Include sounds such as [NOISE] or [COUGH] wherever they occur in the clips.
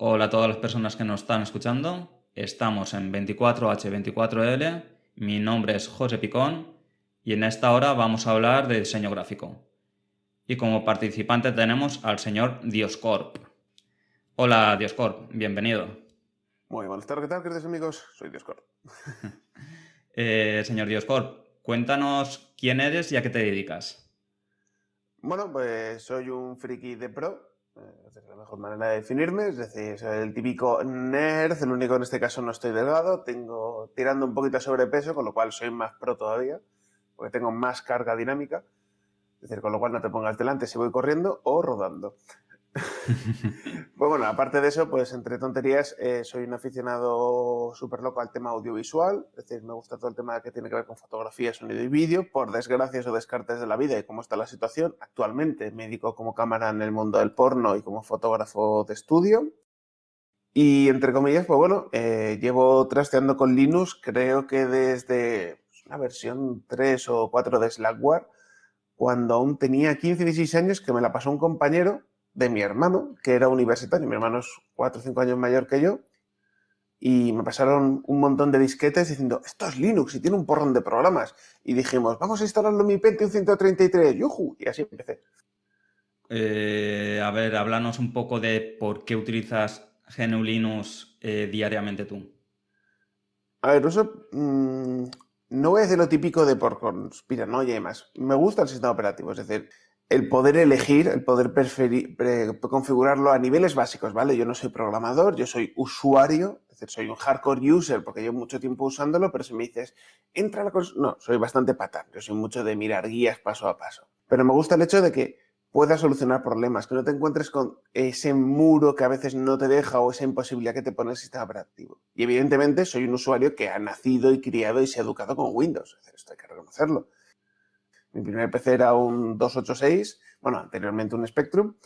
Hola a todas las personas que nos están escuchando. Estamos en 24H24L. Mi nombre es José Picón y en esta hora vamos a hablar de diseño gráfico. Y como participante tenemos al señor Dioscorp. Hola Dioscorp, bienvenido. Muy buenas tardes, ¿qué tal, queridos amigos? Soy Dioscorp. [LAUGHS] eh, señor Dioscorp, cuéntanos quién eres y a qué te dedicas. Bueno, pues soy un friki de pro, la mejor manera de definirme, es decir, soy el típico nerd, el único en este caso no estoy delgado, tengo tirando un poquito de sobrepeso, con lo cual soy más pro todavía, porque tengo más carga dinámica, es decir, con lo cual no te pongas delante si voy corriendo o rodando. [LAUGHS] pues bueno, aparte de eso, pues entre tonterías, eh, soy un aficionado súper loco al tema audiovisual, es decir, me gusta todo el tema que tiene que ver con fotografía, sonido y vídeo, por desgracias o descartes de la vida y cómo está la situación. Actualmente me dedico como cámara en el mundo del porno y como fotógrafo de estudio. Y entre comillas, pues bueno, eh, llevo trasteando con Linux, creo que desde una versión 3 o 4 de Slackware, cuando aún tenía 15, 16 años, que me la pasó un compañero de mi hermano, que era universitario. Mi hermano es 4 o 5 años mayor que yo. Y me pasaron un montón de disquetes diciendo, esto es Linux y tiene un porrón de programas. Y dijimos, vamos a instalarlo en mi Pentium 133. ¡Yuhu! Y así empecé. Eh, a ver, háblanos un poco de por qué utilizas GNU Linux eh, diariamente tú. A ver, eso mmm, no voy a decir lo típico de por conspiranoia y más. Me gusta el sistema operativo, es decir, el poder elegir, el poder configurarlo a niveles básicos, ¿vale? Yo no soy programador, yo soy usuario, es decir, soy un hardcore user porque llevo mucho tiempo usándolo, pero si me dices, entra a la cosa, no, soy bastante patán, yo soy mucho de mirar guías paso a paso. Pero me gusta el hecho de que puedas solucionar problemas, que no te encuentres con ese muro que a veces no te deja o esa imposibilidad que te pone el sistema operativo. Y evidentemente soy un usuario que ha nacido y criado y se ha educado con Windows, es decir, esto hay que reconocerlo. Mi primer PC era un 286, bueno, anteriormente un Spectrum,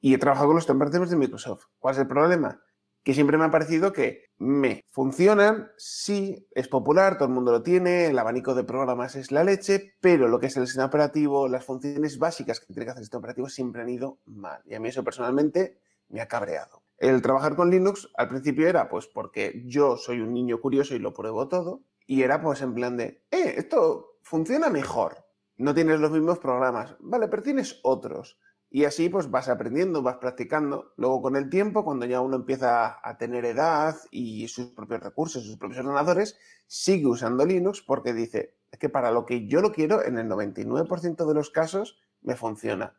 y he trabajado con los temperaturas de Microsoft. ¿Cuál es el problema? Que siempre me ha parecido que me funcionan, sí, es popular, todo el mundo lo tiene, el abanico de programas es la leche, pero lo que es el sistema operativo, las funciones básicas que tiene que hacer el sistema operativo siempre han ido mal. Y a mí eso personalmente me ha cabreado. El trabajar con Linux al principio era pues porque yo soy un niño curioso y lo pruebo todo, y era pues en plan de, eh, esto funciona mejor no tienes los mismos programas, vale, pero tienes otros. Y así pues vas aprendiendo, vas practicando. Luego con el tiempo, cuando ya uno empieza a tener edad y sus propios recursos, sus propios ordenadores, sigue usando Linux porque dice, que para lo que yo lo quiero, en el 99% de los casos me funciona.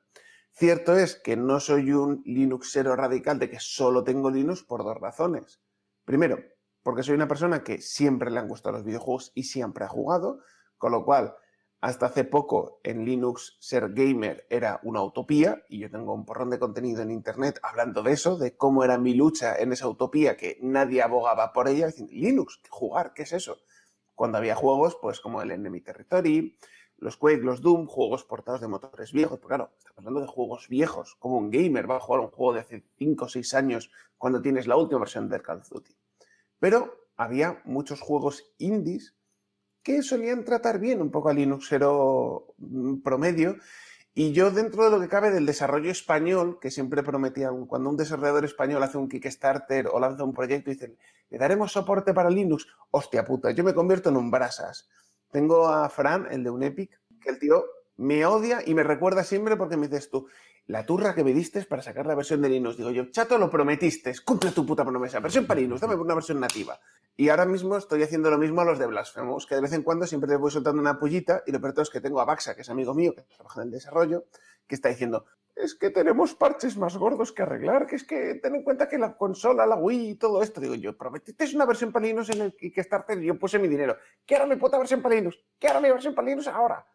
Cierto es que no soy un Linuxero radical de que solo tengo Linux por dos razones. Primero, porque soy una persona que siempre le han gustado los videojuegos y siempre ha jugado, con lo cual hasta hace poco en Linux ser gamer era una utopía y yo tengo un porrón de contenido en Internet hablando de eso, de cómo era mi lucha en esa utopía que nadie abogaba por ella, diciendo, Linux, jugar, ¿qué es eso? Cuando había juegos pues como el Enemy Territory, los Quake, los Doom, juegos portados de motores viejos, pero claro, estamos hablando de juegos viejos, como un gamer va a jugar un juego de hace 5 o 6 años cuando tienes la última versión de Call of Duty. Pero había muchos juegos indies que solían tratar bien un poco al Linuxero mm, promedio. Y yo dentro de lo que cabe del desarrollo español, que siempre prometían, cuando un desarrollador español hace un Kickstarter o lanza un proyecto y dicen, le daremos soporte para Linux, hostia puta, yo me convierto en un brasas. Tengo a Fran, el de un Epic, que el tío me odia y me recuerda siempre porque me dices tú, la turra que me diste para sacar la versión de Linux. Digo yo, chato, lo prometiste, cumple tu puta promesa. Versión para Linux, dame una versión nativa. Y ahora mismo estoy haciendo lo mismo a los de Blasphemous, que de vez en cuando siempre les voy soltando una pullita y lo peor es que tengo a Baxa, que es amigo mío, que trabaja en el desarrollo, que está diciendo, es que tenemos parches más gordos que arreglar, que es que ten en cuenta que la consola, la Wii y todo esto. Digo yo, prometiste una versión para Linux en el Kickstarter y yo puse mi dinero. ¿Qué ahora mi puta versión para Linux? ¿Qué ahora mi versión para Linux ahora?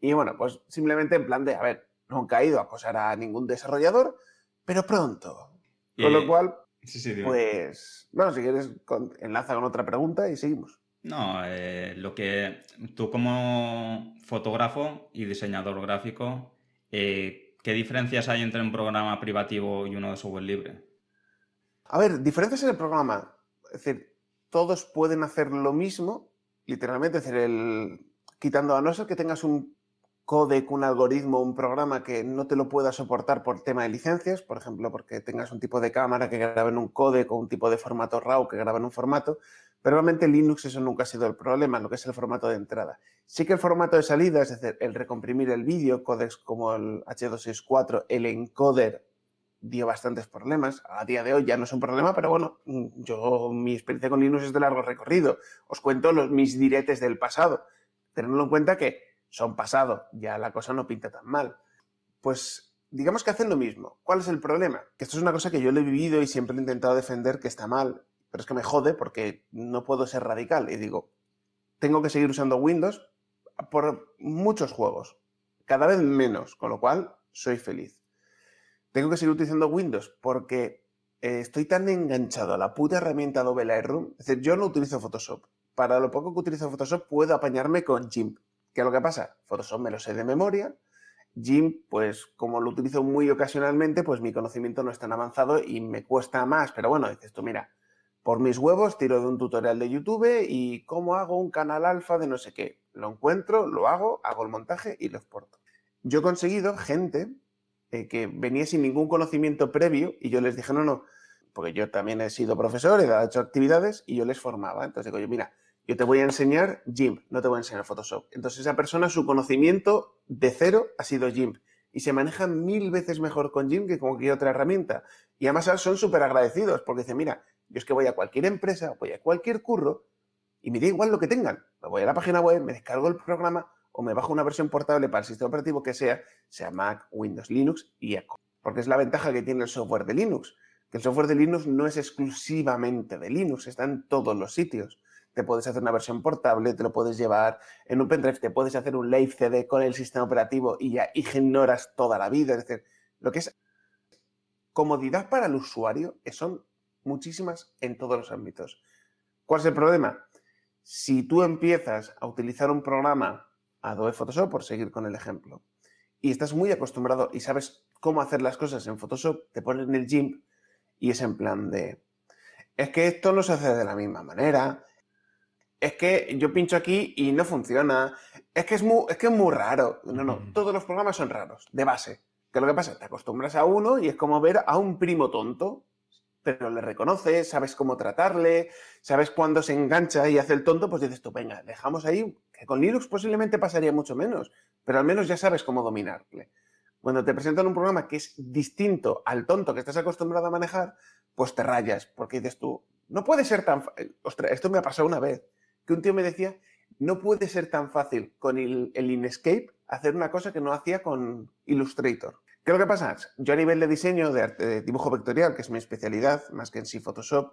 Y bueno, pues simplemente en plan de, a ver, nunca he ido a acosar a ningún desarrollador, pero pronto. Con lo cual, pues, bueno, si quieres, enlaza con otra pregunta y seguimos. No, eh, lo que tú como fotógrafo y diseñador gráfico, eh, ¿qué diferencias hay entre un programa privativo y uno de software libre? A ver, diferencias en el programa. Es decir, todos pueden hacer lo mismo, literalmente, es decir, el, quitando a no ser que tengas un codec, un algoritmo, un programa que no te lo pueda soportar por tema de licencias, por ejemplo, porque tengas un tipo de cámara que grabe en un codec o un tipo de formato RAW que grabe en un formato, pero realmente Linux eso nunca ha sido el problema, lo que es el formato de entrada. Sí que el formato de salida, es decir, el recomprimir el vídeo, codecs como el H264, el encoder dio bastantes problemas. A día de hoy ya no es un problema, pero bueno, yo mi experiencia con Linux es de largo recorrido. Os cuento los, mis diretes del pasado. Tenedlo en cuenta que son pasado, ya la cosa no pinta tan mal. Pues digamos que hacen lo mismo. ¿Cuál es el problema? Que esto es una cosa que yo lo he vivido y siempre he intentado defender que está mal, pero es que me jode porque no puedo ser radical. Y digo, tengo que seguir usando Windows por muchos juegos, cada vez menos, con lo cual soy feliz. Tengo que seguir utilizando Windows porque eh, estoy tan enganchado a la puta herramienta Adobe Lightroom. Es decir, yo no utilizo Photoshop. Para lo poco que utilizo Photoshop puedo apañarme con GIMP. ¿Qué es lo que pasa? Photoshop me lo sé de memoria. GIMP, pues como lo utilizo muy ocasionalmente, pues mi conocimiento no es tan avanzado y me cuesta más. Pero bueno, dices tú, mira, por mis huevos tiro de un tutorial de YouTube y cómo hago un canal alfa de no sé qué. Lo encuentro, lo hago, hago el montaje y lo exporto. Yo he conseguido gente eh, que venía sin ningún conocimiento previo y yo les dije, no, no, porque yo también he sido profesor, he hecho actividades y yo les formaba. Entonces digo yo, mira, yo te voy a enseñar GIMP, no te voy a enseñar Photoshop. Entonces esa persona, su conocimiento de cero ha sido GIMP y se maneja mil veces mejor con GIMP que con cualquier otra herramienta. Y además son súper agradecidos porque dicen, mira, yo es que voy a cualquier empresa, voy a cualquier curro y me da igual lo que tengan. Me voy a la página web, me descargo el programa o me bajo una versión portable para el sistema operativo que sea, sea Mac, Windows, Linux y Echo. Porque es la ventaja que tiene el software de Linux, que el software de Linux no es exclusivamente de Linux, está en todos los sitios. Te puedes hacer una versión portable, te lo puedes llevar en un pendrive, te puedes hacer un live CD con el sistema operativo y ya ignoras toda la vida. Es decir, lo que es comodidad para el usuario son muchísimas en todos los ámbitos. ¿Cuál es el problema? Si tú empiezas a utilizar un programa Adobe Photoshop, por seguir con el ejemplo, y estás muy acostumbrado y sabes cómo hacer las cosas en Photoshop, te pones en el GIMP y es en plan de, es que esto no se hace de la misma manera, es que yo pincho aquí y no funciona, es que es muy, es que es muy raro. No, no, todos los programas son raros, de base. ¿Qué es lo que pasa? Te acostumbras a uno y es como ver a un primo tonto, pero le reconoces, sabes cómo tratarle, sabes cuándo se engancha y hace el tonto, pues dices tú, venga, dejamos ahí que con Linux posiblemente pasaría mucho menos, pero al menos ya sabes cómo dominarle. Cuando te presentan un programa que es distinto al tonto que estás acostumbrado a manejar, pues te rayas, porque dices tú, no puede ser tan... Ostras, esto me ha pasado una vez, que un tío me decía, no puede ser tan fácil con el, Inkscape hacer una cosa que no hacía con Illustrator. ¿Qué es lo que pasa? Yo a nivel de diseño, de, arte, de dibujo vectorial, que es mi especialidad, más que en sí Photoshop,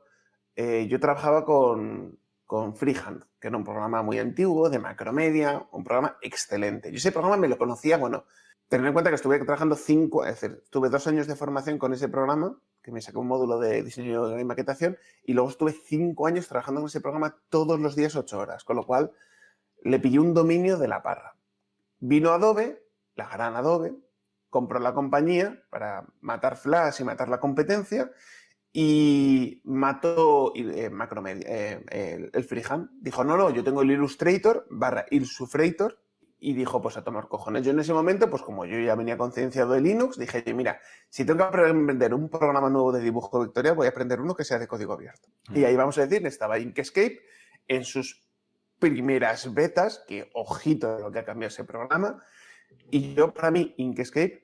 eh, yo trabajaba con, con Freehand, que era un programa muy antiguo, de macromedia, un programa excelente. Yo ese programa me lo conocía, bueno, tener en cuenta que estuve trabajando cinco, es decir, tuve dos años de formación con ese programa, que me sacó un módulo de diseño y maquetación, y luego estuve cinco años trabajando con ese programa todos los días, ocho horas, con lo cual le pillé un dominio de la parra. Vino Adobe, la gran Adobe, compró la compañía para matar Flash y matar la competencia, y mató eh, Macromedia, eh, el, freehand. Dijo, no, no, yo tengo el Illustrator barra Illustrator y dijo, pues a tomar cojones. Yo en ese momento, pues como yo ya venía concienciado de Linux, dije, mira, si tengo que aprender un programa nuevo de dibujo vectorial, voy a aprender uno que sea de código abierto. Y ahí vamos a decir, estaba Inkscape en sus primeras betas, que ojito de lo que ha cambiado ese programa. Y yo, para mí, Inkscape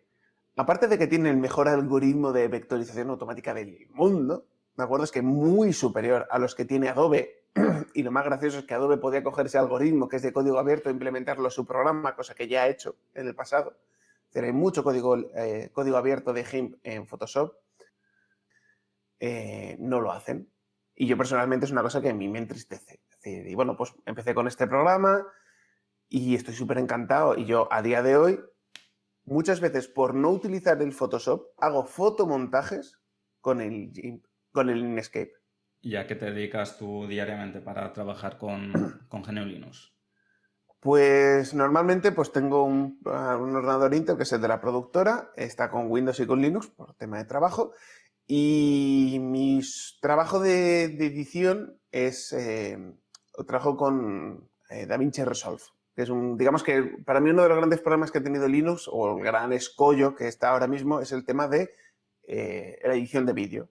aparte de que tiene el mejor algoritmo de vectorización automática del mundo, me acuerdo es que muy superior a los que tiene Adobe, [CLEARS THROAT] y lo más gracioso es que Adobe podía coger ese algoritmo que es de código abierto e implementarlo en su programa, cosa que ya ha hecho en el pasado. hay mucho código, eh, código abierto de GIMP en Photoshop. Eh, no lo hacen. Y yo personalmente es una cosa que a mí me entristece. y bueno, pues empecé con este programa y estoy súper encantado. Y yo a día de hoy muchas veces por no utilizar el Photoshop, hago fotomontajes con el, con el Inkscape. ¿Y a qué te dedicas tú diariamente para trabajar con, [CLEARS THROAT] con GNU Linux? Pues normalmente pues tengo un, un, ordenador Intel que es el de la productora, está con Windows y con Linux por tema de trabajo y mi trabajo de, edición es, eh, trabajo con eh, DaVinci Resolve, que es un, digamos que para mí uno de los grandes problemas que ha tenido Linux, o el gran escollo que está ahora mismo, es el tema de eh, la edición de vídeo.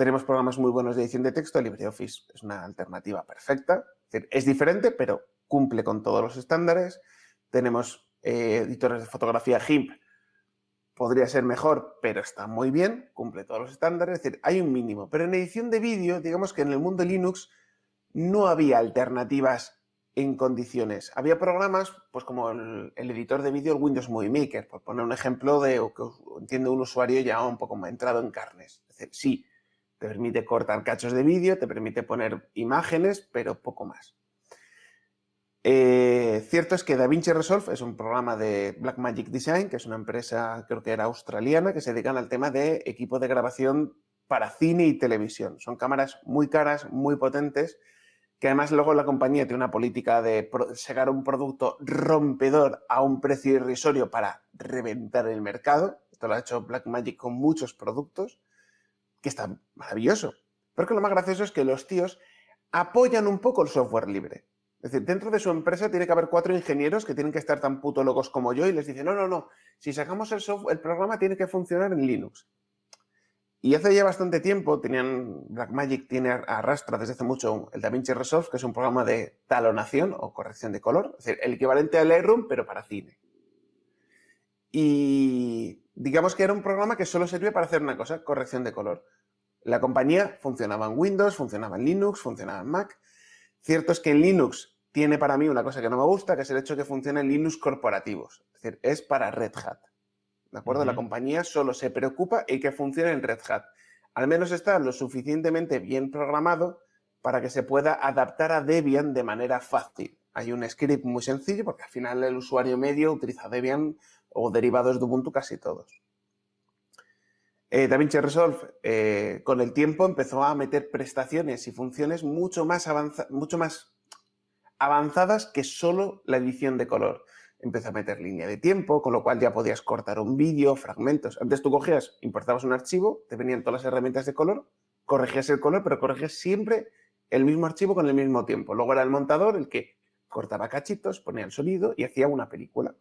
Tenemos programas muy buenos de edición de texto, LibreOffice es una alternativa perfecta, es, diferente, pero cumple con todos los estándares. Tenemos eh, editores de fotografía GIMP, podría ser mejor, pero está muy bien, cumple todos los estándares, es decir, hay un mínimo. Pero en edición de vídeo, digamos que en el mundo Linux no había alternativas en condiciones. Había programas, pues como el, editor de vídeo, el Windows Movie Maker, por poner un ejemplo de que entiende un usuario ya un poco entrado en carnes. Es decir, sí, te permite cortar cachos de vídeo, te permite poner imágenes, pero poco más. Eh, cierto es que DaVinci Resolve es un programa de Blackmagic Design, que es una empresa, creo que era australiana, que se dedican al tema de equipo de grabación para cine y televisión. Son cámaras muy caras, muy potentes, que además luego la compañía tiene una política de sacar un producto rompedor a un precio irrisorio para reventar el mercado. Esto lo ha hecho Blackmagic con muchos productos, que está maravilloso. Pero que lo más gracioso es que los tíos apoyan un poco el software libre. Es decir, dentro de su empresa tiene que haber cuatro ingenieros que tienen que estar tan puto locos como yo y les dicen, no, no, no, si sacamos el, software, el programa tiene que funcionar en Linux. Y hace ya bastante tiempo tenían, Blackmagic tiene arrastra desde hace mucho el DaVinci Resolve, que es un programa de talonación o corrección de color, es decir, el equivalente al Lightroom, pero para cine. Y digamos que era un programa que solo servía para hacer una cosa, corrección de color. La compañía funcionaba en Windows, funcionaba en Linux, funcionaba en Mac. Cierto es que en Linux tiene para mí una cosa que no me gusta, que es el hecho de que funcione en Linux corporativos. Es decir, es para Red Hat. ¿De acuerdo? La compañía solo se preocupa en que funcione en Red Hat. Al menos está lo suficientemente bien programado para que se pueda adaptar a Debian de manera fácil. Hay un script muy sencillo porque al final el usuario medio utiliza Debian o derivados de Ubuntu casi todos. Eh, DaVinci Resolve eh, con el tiempo empezó a meter prestaciones y funciones mucho más, mucho más avanzadas que solo la edición de color. Empezó a meter línea de tiempo, con lo cual ya podías cortar un vídeo, fragmentos. Antes tú cogías, importabas un archivo, te venían todas las herramientas de color, corregías el color, pero corregías siempre el mismo archivo con el mismo tiempo. Luego era el montador el que cortaba cachitos, ponía el sonido y hacía una película.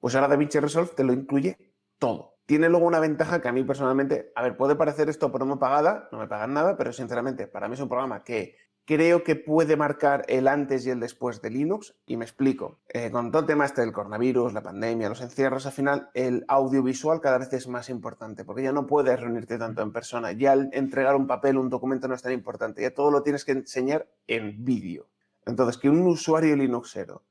Pues ahora DaVinci Resolve te lo incluye todo. Tiene luego una ventaja que a mí personalmente, a ver, puede parecer esto promo pagada, no me pagan nada, pero sinceramente para mí es un programa que creo que puede marcar el antes y el después de Linux y me explico. Eh, con todo el tema este del coronavirus, la pandemia, los encierros, al final el audiovisual cada vez es más importante porque ya no puedes reunirte tanto en persona, ya entregar un papel, un documento no es tan importante, ya todo lo tienes que enseñar en vídeo. Entonces, que un usuario Linuxero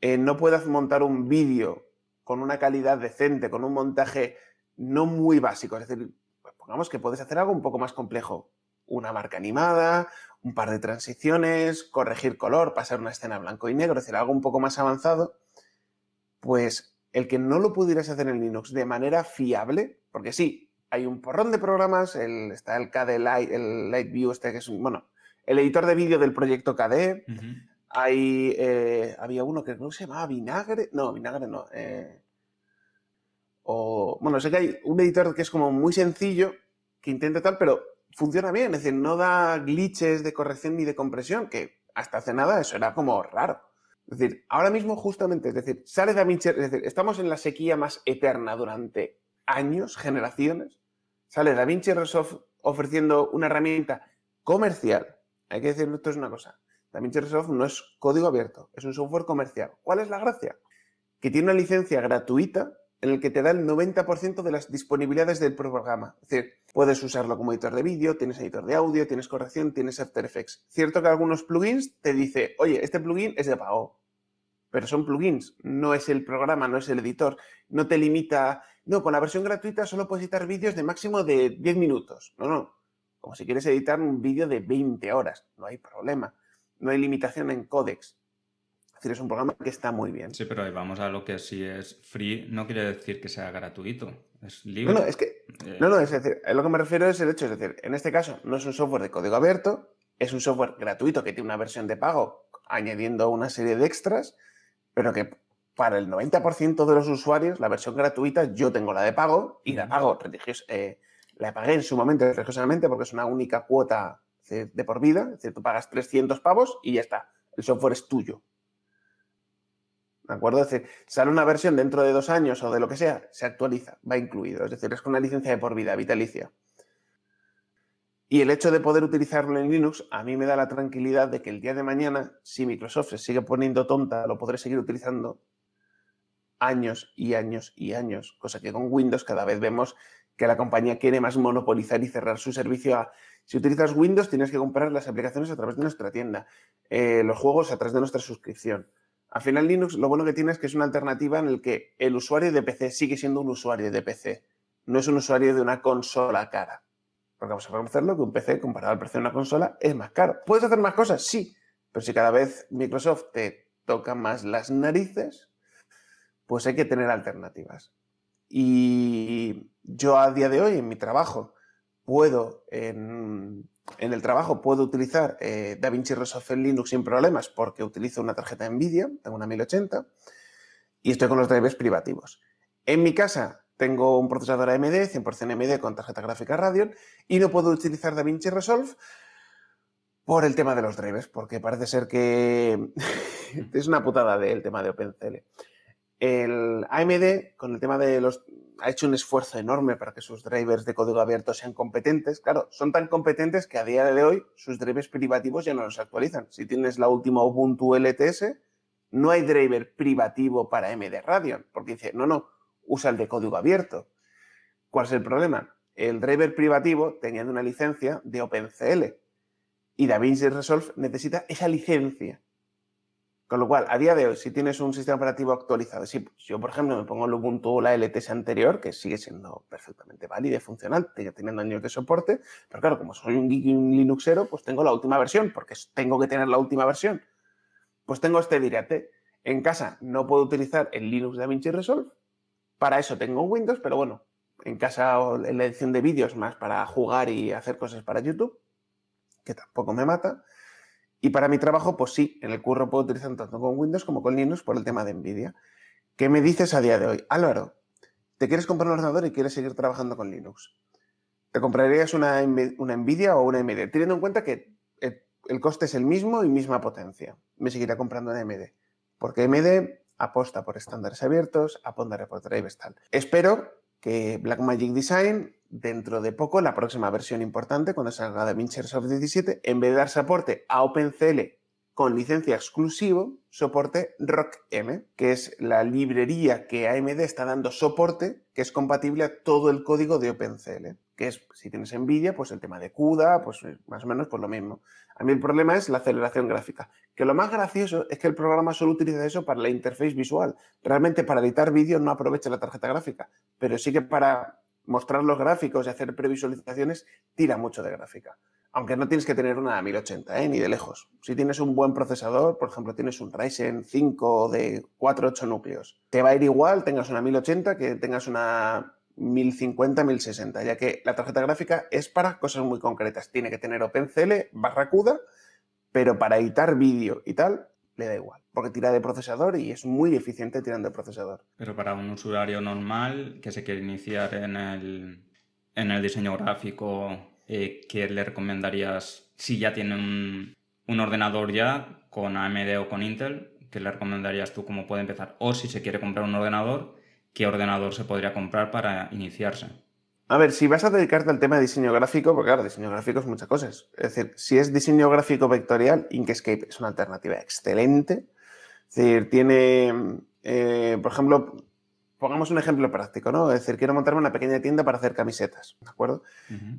eh, no pueda montar un vídeo con una calidad decente, con un montaje no muy básico. Es decir, pues pongamos que puedes hacer algo un poco más complejo. Una marca animada, un par de transiciones, corregir color, pasar una escena blanco y negro, es decir, algo un poco más avanzado. Pues el que no lo pudieras hacer en Linux de manera fiable, porque sí, hay un porrón de programas, el, está el KDE Light, el Lightview, este que es un, bueno, el editor de vídeo del proyecto KDE, hay, eh, había uno que no se llamaba Vinagre, no, Vinagre no. Eh, o, bueno, sé que hay un editor que es como muy sencillo, que intenta tal, pero funciona bien, es decir, no da glitches de corrección ni de compresión, que hasta hace nada eso era como raro. Es decir, ahora mismo justamente, es decir, sale DaVinci, es decir, estamos en la sequía más eterna durante años, generaciones, sale DaVinci Resolve ofreciendo una herramienta comercial. Hay que decir, esto es una cosa. DaVinci Resolve no es código abierto, es un software comercial. ¿Cuál es la gracia? Que tiene una licencia gratuita en el que te da el 90% de las disponibilidades del programa. Es decir, puedes usarlo como editor de vídeo, tienes editor de audio, tienes corrección, tienes After Effects. Cierto que algunos plugins te dice, oye, este plugin es de pago, pero son plugins, no es el programa, no es el editor, no te limita, no, con la versión gratuita solo puedes editar vídeos de máximo de 10 minutos. No, no, como si quieres editar un vídeo de 20 horas, no hay problema no hay limitación en códex. Es decir, es un programa que está muy bien. Sí, pero ahí vamos a lo que si es free no quiere decir que sea gratuito, es libre. No, no, es que, eh, no, no, es decir, a lo que me refiero es el hecho, es decir, en este caso no es un software de código abierto, es un software gratuito que tiene una versión de pago añadiendo una serie de extras, pero que para el 90% de los usuarios la versión gratuita yo tengo la de pago y la pago religiosa, eh, la pagué en su momento religiosamente porque es una única cuota de por vida, es decir, tú pagas 300 pavos y ya está, el software es tuyo. ¿De acuerdo? Es decir, sale una versión dentro de dos años o de lo que sea, se actualiza, va incluido. Es decir, es con una licencia de por vida, vitalicia. Y el hecho de poder utilizarlo en Linux a mí me da la tranquilidad de que el día de mañana, si Microsoft se sigue poniendo tonta, lo podré seguir utilizando años y años y años. Cosa que con Windows cada vez vemos que la compañía quiere más monopolizar y cerrar su servicio a... Si utilizas Windows tienes que comprar las aplicaciones a través de nuestra tienda, eh, los juegos a través de nuestra suscripción. Al final Linux lo bueno que tiene es que es una alternativa en el que el usuario de PC sigue siendo un usuario de PC, no es un usuario de una consola cara. Porque vamos a reconocerlo que un PC comparado al precio de una consola es más caro. ¿Puedes hacer más cosas? Sí, pero si cada vez Microsoft te toca más las narices, pues hay que tener alternativas. Y yo a día de hoy en mi trabajo puedo, en, el trabajo puedo utilizar eh, DaVinci Resolve en Linux sin problemas porque utilizo una tarjeta NVIDIA, tengo una 1080 y estoy con los drivers privativos. En mi casa tengo un procesador AMD, 100% AMD con tarjeta gráfica Radeon y no puedo utilizar DaVinci Resolve por el tema de los drivers, porque parece ser que [LAUGHS] es una putada del tema de OpenCL. El AMD, con el tema de los. Ha hecho un esfuerzo enorme para que sus drivers de código abierto sean competentes. Claro, son tan competentes que a día de hoy sus drivers privativos ya no los actualizan. Si tienes la última Ubuntu LTS, no hay driver privativo para AMD Radeon, porque dice, no, no, usa el de código abierto. ¿Cuál es el problema? El driver privativo tenía una licencia de OpenCL y DaVinci Resolve necesita esa licencia. Con lo cual, a día de hoy, si tienes un sistema operativo actualizado, si yo, por ejemplo, me pongo el Ubuntu o la LTS anterior, que sigue siendo perfectamente válida y funcional, sigue teniendo años de soporte, pero claro, como soy un geek y un Linuxero, pues tengo la última versión, porque tengo que tener la última versión. Pues tengo este Direct. En casa no puedo utilizar el Linux DaVinci Resolve, para eso tengo Windows, pero bueno, en casa en la edición de vídeos más para jugar y hacer cosas para YouTube, que tampoco me mata. Y para mi trabajo, pues sí, en el curro puedo utilizar tanto con Windows como con Linux por el tema de Nvidia. ¿Qué me dices a día de hoy? Álvaro, ¿te quieres comprar un ordenador y quieres seguir trabajando con Linux? ¿Te comprarías una, Nvidia o una AMD? Teniendo en cuenta que el, coste es el mismo y misma potencia. Me seguirá comprando una AMD. Porque AMD aposta por estándares abiertos, aposta por drivers tal. Espero que Blackmagic Design, dentro de poco, la próxima versión importante, cuando salga DaVinci Resolve 17, en vez de dar soporte a OpenCL con licencia exclusivo, soporte RockM, que es la librería que AMD está dando soporte, que es compatible a todo el código de OpenCL, que es, si tienes NVIDIA, pues el tema de CUDA, pues eh, más o menos pues lo mismo. A mí el problema es la aceleración gráfica, que lo más gracioso es que el programa solo utiliza eso para la interface visual. Realmente para editar vídeo no aprovecha la tarjeta gráfica, pero sí que para mostrar los gráficos y hacer previsualizaciones tira mucho de gráfica. Aunque no tienes que tener una 1080, ¿eh? ni de lejos. Si tienes un buen procesador, por ejemplo, tienes un Ryzen 5 de 4 8 núcleos, te va a ir igual, tengas una 1080 que tengas una 1050, 1060, ya que la tarjeta gráfica es para cosas muy concretas. Tiene que tener OpenCL, Barracuda, pero para editar vídeo y tal, le da igual, porque tira de procesador y es muy eficiente tirando de procesador. Pero para un usuario normal que se quiere iniciar en el, en el diseño gráfico eh, ¿qué le recomendarías si ya tiene un, ordenador ya con AMD o con Intel? ¿Qué le recomendarías tú cómo puede empezar? O si se quiere comprar un ordenador, ¿qué ordenador se podría comprar para iniciarse? A ver, si vas a dedicarte al tema de diseño gráfico, porque claro, diseño gráfico es muchas cosas. Es decir, si es diseño gráfico vectorial, Inkscape es una alternativa excelente. Es decir, tiene, eh, por ejemplo, pongamos un ejemplo práctico, ¿no? Es decir, quiero montarme una pequeña tienda para hacer camisetas, ¿de acuerdo?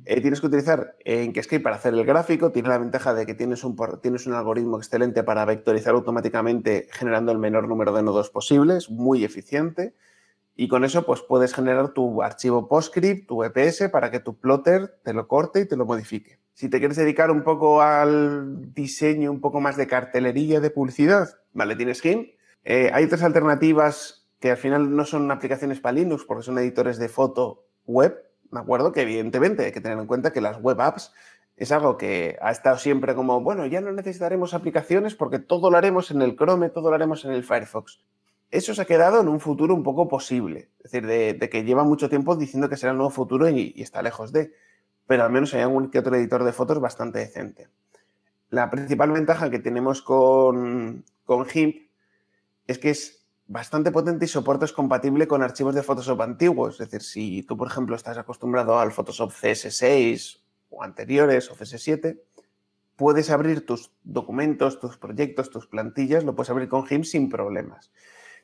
Eh, tienes que utilizar Inkscape para hacer el gráfico, tiene la ventaja de que tienes un, tienes un algoritmo excelente para vectorizar automáticamente generando el menor número de nodos posibles, muy eficiente, y con eso pues puedes generar tu archivo PostScript, tu EPS, para que tu plotter te lo corte y te lo modifique. Si te quieres dedicar un poco al diseño, un poco más de cartelería de publicidad, vale, tienes GIMP. Eh, hay tres alternativas que al final no son aplicaciones para Linux porque son editores de foto web, ¿de acuerdo? Que evidentemente hay que tener en cuenta que las web apps es algo que ha estado siempre como, bueno, ya no necesitaremos aplicaciones porque todo lo haremos en el Chrome, todo lo haremos en el Firefox. Eso se ha quedado en un futuro un poco posible, es decir, de, que lleva mucho tiempo diciendo que será el nuevo futuro y, está lejos de, pero al menos hay algún que otro editor de fotos bastante decente. La principal ventaja que tenemos con, con GIMP es que es bastante potente y soporte es compatible con archivos de Photoshop antiguos. Es decir, si tú, por ejemplo, estás acostumbrado al Photoshop CS6 o anteriores o CS7, puedes abrir tus documentos, tus proyectos, tus plantillas, lo puedes abrir con GIMP sin problemas.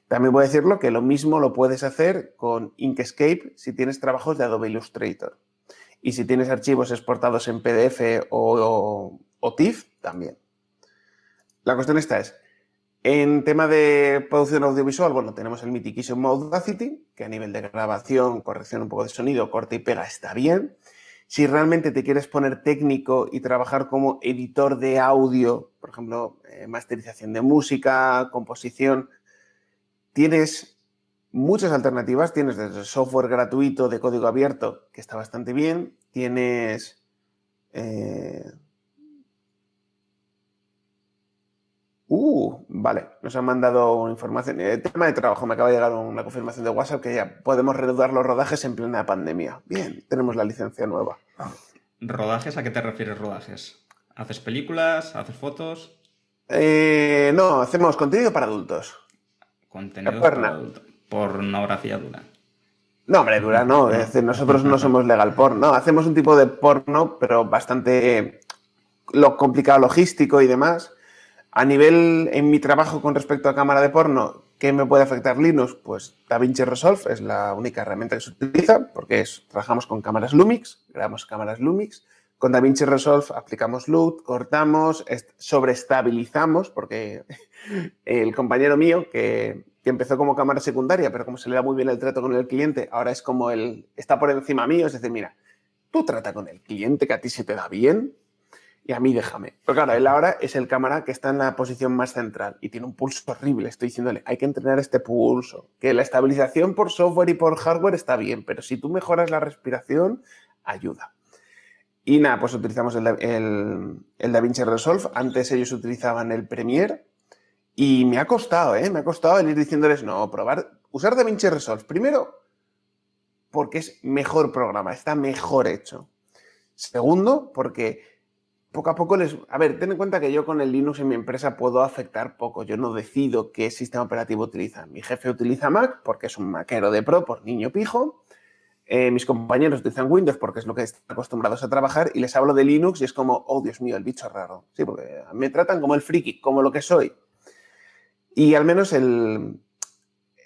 También voy a decirlo que lo mismo lo puedes hacer con Inkscape si tienes trabajos de Adobe Illustrator. Y si tienes archivos exportados en PDF o, TIFF, también. La cuestión esta es, en tema de producción audiovisual, bueno, tenemos el mitiquísimo Audacity, que a nivel de grabación, corrección un poco de sonido, corte y pega está bien. Si realmente te quieres poner técnico y trabajar como editor de audio, por ejemplo, eh, masterización de música, composición, tienes muchas alternativas. Tienes desde software gratuito de código abierto, que está bastante bien. Tienes... Eh, Uh, vale, nos han mandado información. El tema de trabajo, me acaba de llegar una confirmación de WhatsApp que ya podemos reanudar los rodajes en plena pandemia. Bien, tenemos la licencia nueva. ¿Rodajes? ¿A qué te refieres rodajes? ¿Haces películas? ¿Haces fotos? Eh, no, hacemos contenido para adultos. Contenido para adultos. Pornografía dura. No, hombre, dura no. nosotros no somos legal porno. No, hacemos un tipo de porno, pero bastante lo complicado logístico y demás. A nivel, en mi trabajo con respecto a cámara de porno, ¿qué me puede afectar Linux? Pues DaVinci Resolve es la única herramienta que se utiliza porque es, trabajamos con cámaras Lumix, grabamos cámaras Lumix. Con DaVinci Resolve aplicamos LUT, cortamos, sobreestabilizamos, porque [LAUGHS] el compañero mío que, que, empezó como cámara secundaria, pero como se le da muy bien el trato con el cliente, ahora es como él está por encima mío, es decir, mira, tú trata con el cliente que a ti se te da bien, y a mí déjame. Pero claro, él ahora es el cámara que está en la posición más central y tiene un pulso horrible. Estoy diciéndole, hay que entrenar este pulso. Que la estabilización por software y por hardware está bien, pero si tú mejoras la respiración, ayuda. Y nada, pues utilizamos el, el, DaVinci Resolve. Antes ellos utilizaban el Premiere y me ha costado, ¿eh? Me ha costado el ir diciéndoles, no, probar, usar DaVinci Resolve. Primero, porque es mejor programa, está mejor hecho. Segundo, porque poco a poco les... A ver, ten en cuenta que yo con el Linux en mi empresa puedo afectar poco. Yo no decido qué sistema operativo utiliza. Mi jefe utiliza Mac porque es un maquero de pro por niño pijo. Eh, mis compañeros utilizan Windows porque es lo que están acostumbrados a trabajar y les hablo de Linux y es como, oh Dios mío, el bicho raro. Sí, porque me tratan como el friki, como lo que soy. Y al menos el,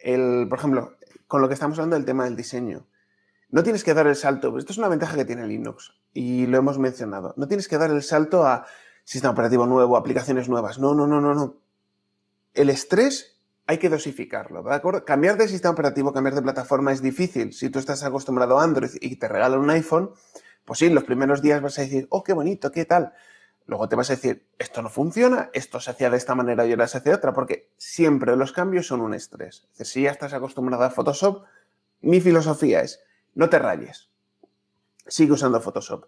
el, por ejemplo, con lo que estamos hablando del tema del diseño. No tienes que dar el salto, esto es una ventaja que tiene Linux y lo hemos mencionado. No tienes que dar el salto a sistema operativo nuevo, aplicaciones nuevas. No, no, no, no, no. El estrés hay que dosificarlo, ¿de acuerdo? Cambiar de sistema operativo, cambiar de plataforma es difícil. Si tú estás acostumbrado a Android y te regalan un iPhone, pues sí, los primeros días vas a decir, oh, qué bonito, qué tal. Luego te vas a decir, esto no funciona, esto se hacía de esta manera y ahora se hace de otra, porque siempre los cambios son un estrés. Si ya estás acostumbrado a Photoshop, mi filosofía es, no te rayes. Sigue usando Photoshop.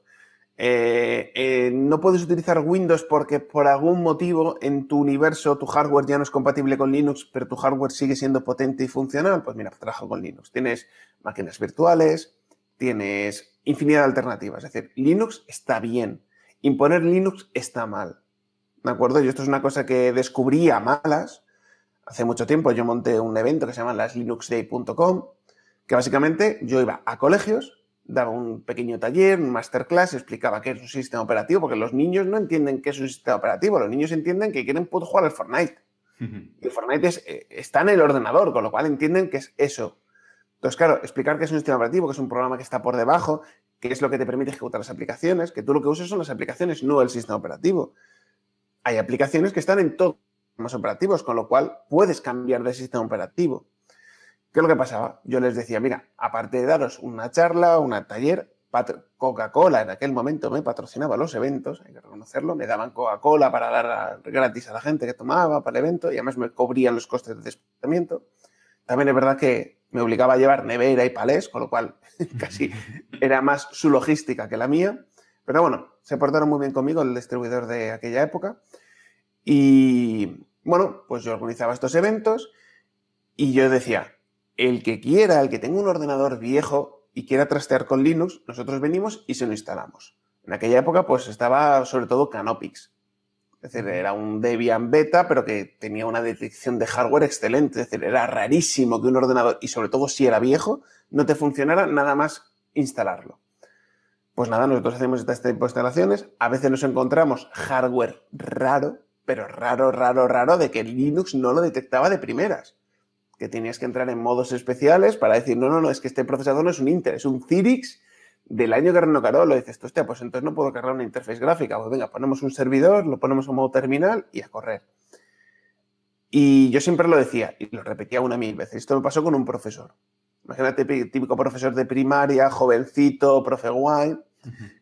Eh, eh, no puedes utilizar Windows porque por algún motivo en tu universo tu hardware ya no es compatible con Linux, pero tu hardware sigue siendo potente y funcional. Pues mira, trabajo con Linux. Tienes máquinas virtuales, tienes infinidad de alternativas. Es decir, Linux está bien. Imponer Linux está mal. ¿De acuerdo? Y esto es una cosa que descubrí malas. Hace mucho tiempo yo monté un evento que se llama laslinuxday.com que básicamente yo iba a colegios, daba un pequeño taller, un masterclass, explicaba qué es un sistema operativo, porque los niños no entienden qué es un sistema operativo, los niños entienden que quieren poder jugar al Fortnite. Y el Fortnite eh, está en el ordenador, con lo cual entienden que es eso. Entonces, claro, explicar qué es un sistema operativo, que es un programa que está por debajo, qué es lo que te permite ejecutar las aplicaciones, que tú lo que usas son las aplicaciones, no el sistema operativo. Hay aplicaciones que están en todos los sistemas operativos, con lo cual puedes cambiar de sistema operativo. ¿Qué es lo que pasaba? Yo les decía, mira, aparte de daros una charla, una taller, Coca-Cola en aquel momento me patrocinaba los eventos, hay que reconocerlo, me daban Coca-Cola para dar gratis a la gente que tomaba para el evento y además me cubrían los costes de desplazamiento. También es verdad que me obligaba a llevar nevera y palés, con lo cual [LAUGHS] casi [LAUGHS] era más su logística que la mía. Pero bueno, se portaron muy bien conmigo el distribuidor de aquella época. Y bueno, pues yo organizaba estos eventos y yo decía, el que quiera, el que tenga un ordenador viejo y quiera trastear con Linux, nosotros venimos y se lo instalamos. En aquella época, pues estaba sobre todo Canopix. Es decir, era un Debian beta, pero que tenía una detección de hardware excelente. Es decir, era rarísimo que un ordenador, y sobre todo si era viejo, no te funcionara nada más instalarlo. Pues nada, nosotros hacemos este tipo de instalaciones. A veces nos encontramos hardware raro, pero raro, raro, raro, de que Linux no lo detectaba de primeras. Que tenías que entrar en modos especiales para decir, no, no, no, es que este procesador no es un Intel, es un Cyrix del año que Carol. Lo dices, hostia, pues entonces no puedo cargar una interfaz gráfica. Pues venga, ponemos un servidor, lo ponemos en modo terminal y a correr. Y yo siempre lo decía y lo repetía una mil veces. Esto me pasó con un profesor. Imagínate, típico profesor de primaria, jovencito, profe guay,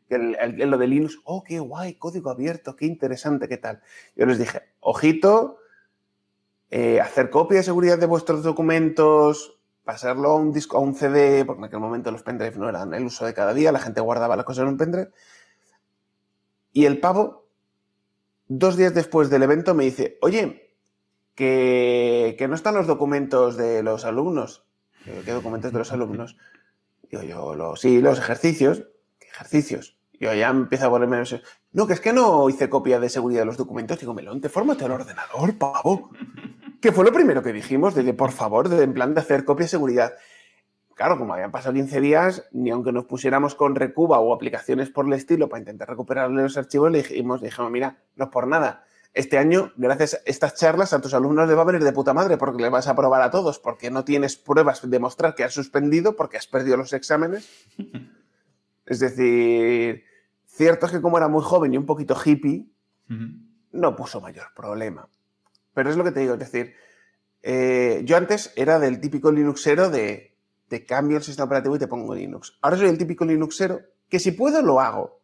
que el, lo de Linux, oh, qué guay, código abierto, qué interesante, qué tal. Yo les dije, ojito, eh, hacer copia de seguridad de vuestros documentos, pasarlo a un disco, a un CD, porque en aquel momento los pendrive no eran el uso de cada día, la gente guardaba las cosas en un pendrive. Y el pavo, dos días después del evento, me dice, oye, que, no están los documentos de los alumnos. ¿Qué documentos de los alumnos? Digo yo, sí, los ejercicios. ¿Qué ejercicios? Yo ya empiezo a ponerme... No, que es que no hice copia de seguridad de los documentos. Digo, melón, te fórmate al ordenador, pavo. Que fue lo primero que dijimos, de que por favor, de, en plan de hacer copia de seguridad. Claro, como habían pasado 15 días, ni aunque nos pusiéramos con Recuba o aplicaciones por el estilo para intentar recuperar los archivos, le dijimos, dijimos, mira, no es por nada este año, gracias a estas charlas, a tus alumnos les va a venir de puta madre porque le vas a probar a todos, porque no tienes pruebas de demostrar que has suspendido, porque has perdido los exámenes. [LAUGHS] es decir, cierto es que como era muy joven y un poquito hippie, no puso mayor problema. Pero es lo que te digo, es decir, eh, yo antes era del típico Linuxero de, de cambio el sistema operativo y te pongo Linux. Ahora soy el típico Linuxero que si puedo lo hago,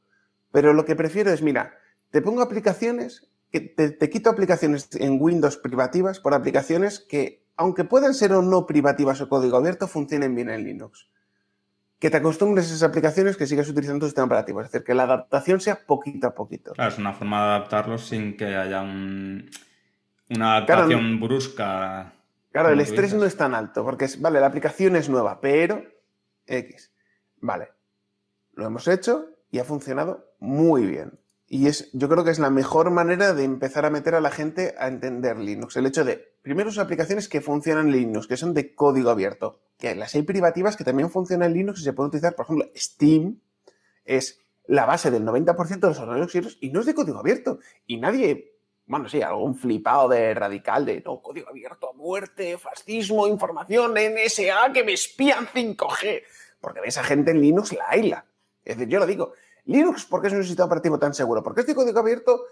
pero lo que prefiero es, mira, te pongo aplicaciones te, quito aplicaciones en Windows privativas por aplicaciones que, aunque puedan ser o no privativas o código abierto, funcionen bien en Linux. Que te acostumbres a esas aplicaciones que sigas utilizando tu sistema operativo. Es decir, que la adaptación sea poquito a poquito. Claro, es una forma de adaptarlos sin que haya una adaptación brusca. Claro, el estrés no es tan alto, porque es, vale, la aplicación es nueva, pero X. Vale, lo hemos hecho y ha funcionado muy bien. Y es, yo creo que es la mejor manera de empezar a meter a la gente a entender Linux. El hecho de, primero, sus aplicaciones que funcionan en Linux, que son de código abierto. Que las hay privativas que también funcionan en Linux y se pueden utilizar, por ejemplo, Steam es la base del 90% de los ordenadores y no es de código abierto. Y nadie, bueno, sí, algún flipado de radical de, no, código abierto, muerte, fascismo, información, NSA, que me espían 5G. Porque ves a gente en Linux la hayla. Es decir, yo lo digo, Linux, ¿por qué es un sistema operativo tan seguro? ¿Por qué este código abierto?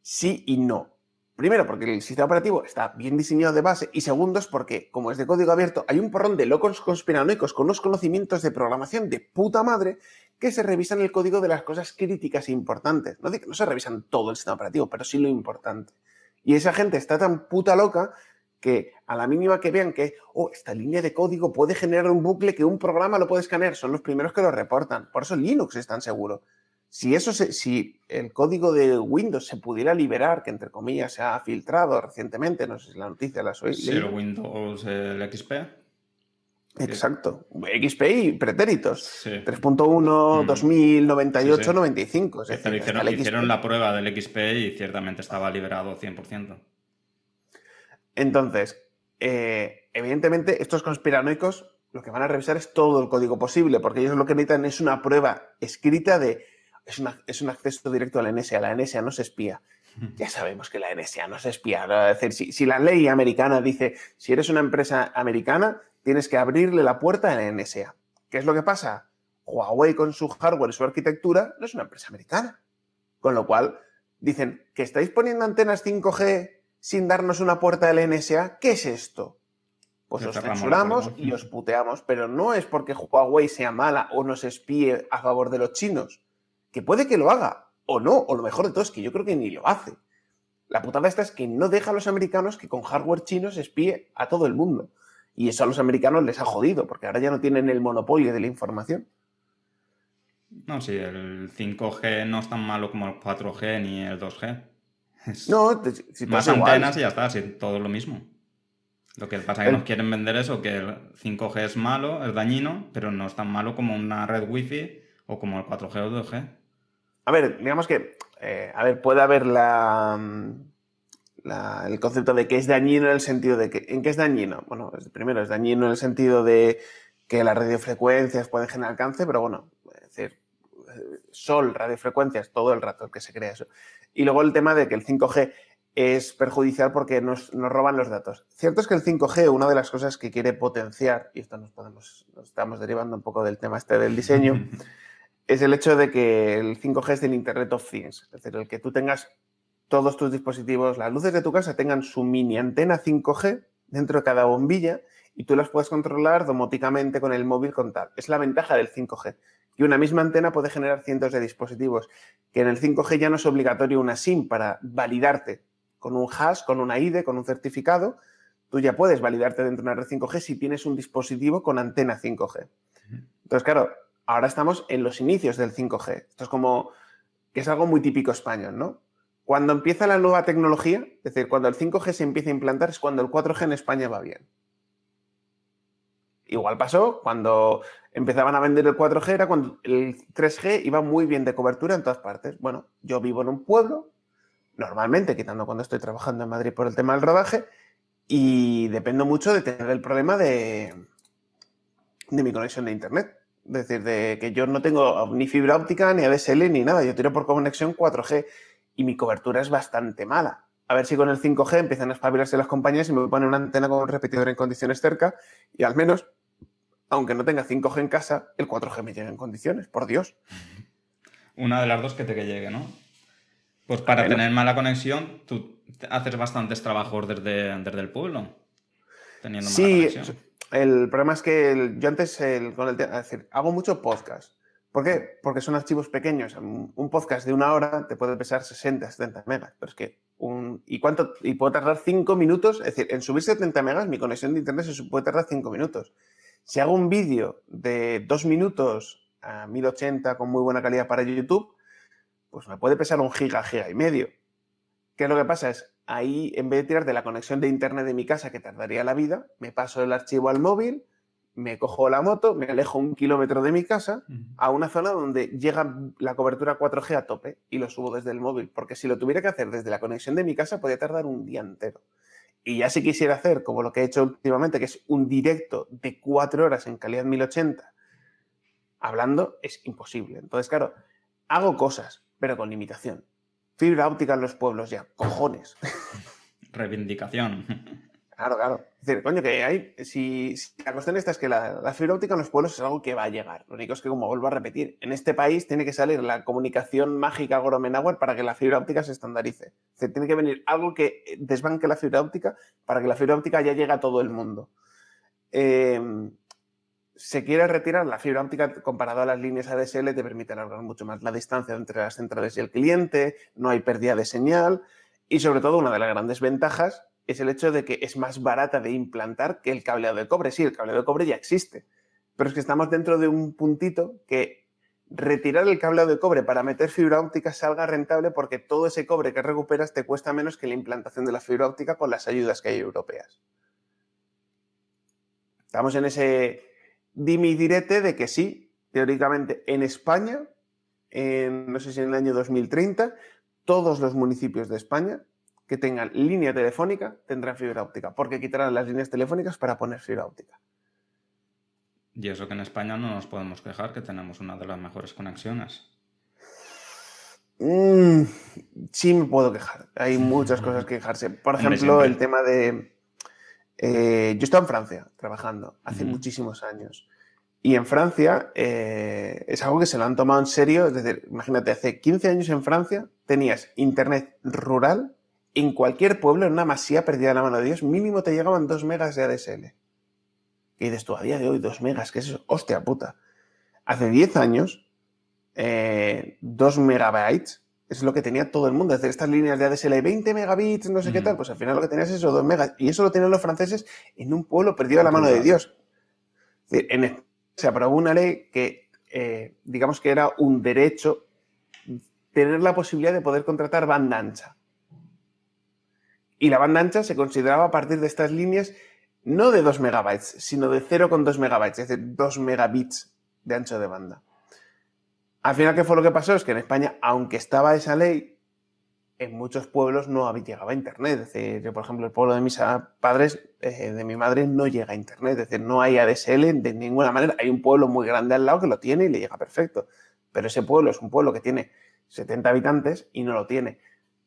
Sí y no. Primero, porque el sistema operativo está bien diseñado de base y segundo es porque, como es de código abierto, hay un porrón de locos conspiranoicos con unos conocimientos de programación de puta madre que se revisan el código de las cosas críticas e importantes. No, no se revisan todo el sistema operativo, pero sí lo importante. Y esa gente está tan puta loca que a la mínima que vean que, oh, esta línea de código puede generar un bucle que un programa lo puede escanear, son los primeros que lo reportan. Por eso Linux es tan seguro. Si, eso si el código de Windows se pudiera liberar, que entre comillas se ha filtrado recientemente, no sé si la noticia la soy. Sí, el Windows, el XP. Exacto. XP y pretéritos. 3.1, 2000, 98, 95. hicieron, hicieron la prueba del XP y ciertamente estaba liberado 100%. Entonces, eh, evidentemente, estos conspiranoicos lo que van a revisar es todo el código posible, porque ellos lo que necesitan es una prueba escrita de. Es, es un acceso directo a la NSA. La NSA no se espía. Ya sabemos que la NSA no se espía. Es decir, si, la ley americana dice si eres una empresa americana, tienes que abrirle la puerta a la NSA. ¿Qué es lo que pasa? Huawei con su hardware y su arquitectura no es una empresa americana. Con lo cual, dicen que estáis poniendo antenas 5G sin darnos una puerta del NSA, ¿qué es esto? Pues os censuramos y os puteamos, pero no es porque Huawei sea mala o nos espíe a favor de los chinos, que puede que lo haga, o no, o lo mejor de todo es que yo creo que ni lo hace. La putada esta es que no deja a los americanos que con hardware chinos espíe a todo el mundo. Y eso a los americanos les ha jodido, porque ahora ya no tienen el monopolio de la información. No, sí, el 5G no es tan malo como el 4G ni el 2G. No, si más antenas y ya está, si todo lo mismo. Lo que pasa es que nos quieren vender eso, que el 5G es malo, es dañino, pero no es tan malo como una red Wi-Fi o como el 4G o 2G. A ver, digamos que eh, a ver, puede haber la, el concepto de que es dañino en el sentido de que, ¿en qué es dañino? Bueno, primero es dañino en el sentido de que las radiofrecuencias pueden generar cáncer, pero bueno, es decir, sol, radiofrecuencias, todo el rato que se crea eso. Y luego el tema de que el 5G es perjudicial porque nos, roban los datos. Cierto es que el 5G, una de las cosas que quiere potenciar, y esto nos, podemos, nos estamos derivando un poco del tema este del diseño, [LAUGHS] es el hecho de que el 5G es el Internet of Things, es decir, el que tú tengas todos tus dispositivos, las luces de tu casa tengan su mini antena 5G dentro de cada bombilla y tú las puedes controlar domóticamente con el móvil con tal. Es la ventaja del 5G. Y una misma antena puede generar cientos de dispositivos, que en el 5G ya no es obligatorio una SIM para validarte con un hash, con una ID, con un certificado. Tú ya puedes validarte dentro de una red 5G si tienes un dispositivo con antena 5G. Entonces, claro, ahora estamos en los inicios del 5G. Esto es como que es algo muy típico español, ¿no? Cuando empieza la nueva tecnología, es decir, cuando el 5G se empieza a implantar, es cuando el 4G en España va bien. Igual pasó cuando empezaban a vender el 4G, era cuando el 3G iba muy bien de cobertura en todas partes. Bueno, yo vivo en un pueblo, normalmente, quitando cuando estoy trabajando en Madrid por el tema del rodaje, y dependo mucho de tener el problema de, de mi conexión de Internet. Es decir, de que yo no tengo ni fibra óptica, ni ADSL, ni nada. Yo tiro por conexión 4G y mi cobertura es bastante mala. A ver si con el 5G empiezan a espabilarse las compañías y me ponen una antena con un repetidor en condiciones cerca y al menos, aunque no tenga 5G en casa, el 4G me llega en condiciones, por Dios. Una de las dos que te que llegue, ¿no? Pues para tener mala conexión, tú haces bastantes trabajos desde, desde el pueblo, teniendo mala sí, el problema es que yo antes, con el, decir, hago mucho podcast. ¿Por qué? Porque son archivos pequeños. Un podcast de una hora te puede pesar 60, 70 megas. Pero es que un, ¿y cuánto? Y puedo tardar 5 minutos. Es decir, en subir 70 megas, mi conexión de internet se puede tardar 5 minutos. Si hago un vídeo de 2 minutos a 1080 con muy buena calidad para YouTube, pues me puede pesar un giga, giga y medio. ¿Qué es lo que pasa? Es ahí, en vez de tirar de la conexión de internet de mi casa, que tardaría la vida, me paso el archivo al móvil, me cojo la moto, me alejo un kilómetro de mi casa a una zona donde llega la cobertura 4G a tope y lo subo desde el móvil. Porque si lo tuviera que hacer desde la conexión de mi casa, podría tardar un día entero. Y ya si quisiera hacer, como lo que he hecho últimamente, que es un directo de cuatro horas en calidad 1080, hablando, es imposible. Entonces, claro, hago cosas, pero con limitación. Fibra óptica en los pueblos ya, cojones. [LAUGHS] Reivindicación. Claro, claro. Es decir, coño, que hay. Si, la cuestión esta es que la, fibra óptica en los pueblos es algo que va a llegar. Lo único es que, como vuelvo a repetir, en este país tiene que salir la comunicación mágica Gromenauer para que la fibra óptica se estandarice. Es decir, tiene que venir algo que desbanque la fibra óptica para que la fibra óptica ya llegue a todo el mundo. Eh, se quiere retirar la fibra óptica comparado a las líneas ADSL, te permite alargar mucho más la distancia entre las centrales y el cliente, no hay pérdida de señal y sobre todo una de las grandes ventajas es el hecho de que es más barata de implantar que el cableado de cobre. Sí, el cableado de cobre ya existe, pero es que estamos dentro de un puntito que retirar el cableado de cobre para meter fibra óptica salga rentable porque todo ese cobre que recuperas te cuesta menos que la implantación de la fibra óptica con las ayudas que hay europeas. Estamos en ese dime direte de que sí, teóricamente en España, en, no sé si en el año 2030, todos los municipios de España que tengan línea telefónica tendrán fibra óptica, porque quitarán las líneas telefónicas para poner fibra óptica. Y eso que en España no nos podemos quejar, que tenemos una de las mejores conexiones. Mm, sí me puedo quejar. Hay muchas cosas que quejarse. Por ejemplo, el tema de eh, yo estaba en Francia trabajando hace muchísimos años. Y en Francia eh, es algo que se lo han tomado en serio. Es decir, imagínate, hace 15 años en Francia tenías internet rural en cualquier pueblo, en una masía perdida en la mano de Dios, mínimo te llegaban 2 megas de ADSL. Y dices tú, a día de hoy, 2 megas, que es eso? Hostia puta. Hace 10 años, 2 eh, megabytes es lo que tenía todo el mundo. Es decir, estas líneas de ADSL 20 megabits, no sé qué tal, pues al final lo que tenías es eso, 2 megas. Y eso lo tenían los franceses en un pueblo perdido a la mano de Dios. En se aprobó una ley que, eh, digamos que era un derecho tener la posibilidad de poder contratar banda ancha. Y la banda ancha se consideraba a partir de estas líneas no de 2 megabytes, sino de 0,2 megabytes, es decir, 2 megabits de ancho de banda. Al final, ¿qué fue lo que pasó? Es que en España, aunque estaba esa ley, en muchos pueblos no había llegado a Internet. Es decir, yo, por ejemplo, el pueblo de mis padres, eh, de mi madre, no llega a Internet. Es decir, no hay ADSL de ninguna manera. Hay un pueblo muy grande al lado que lo tiene y le llega perfecto. Pero ese pueblo es un pueblo que tiene 70 habitantes y no lo tiene.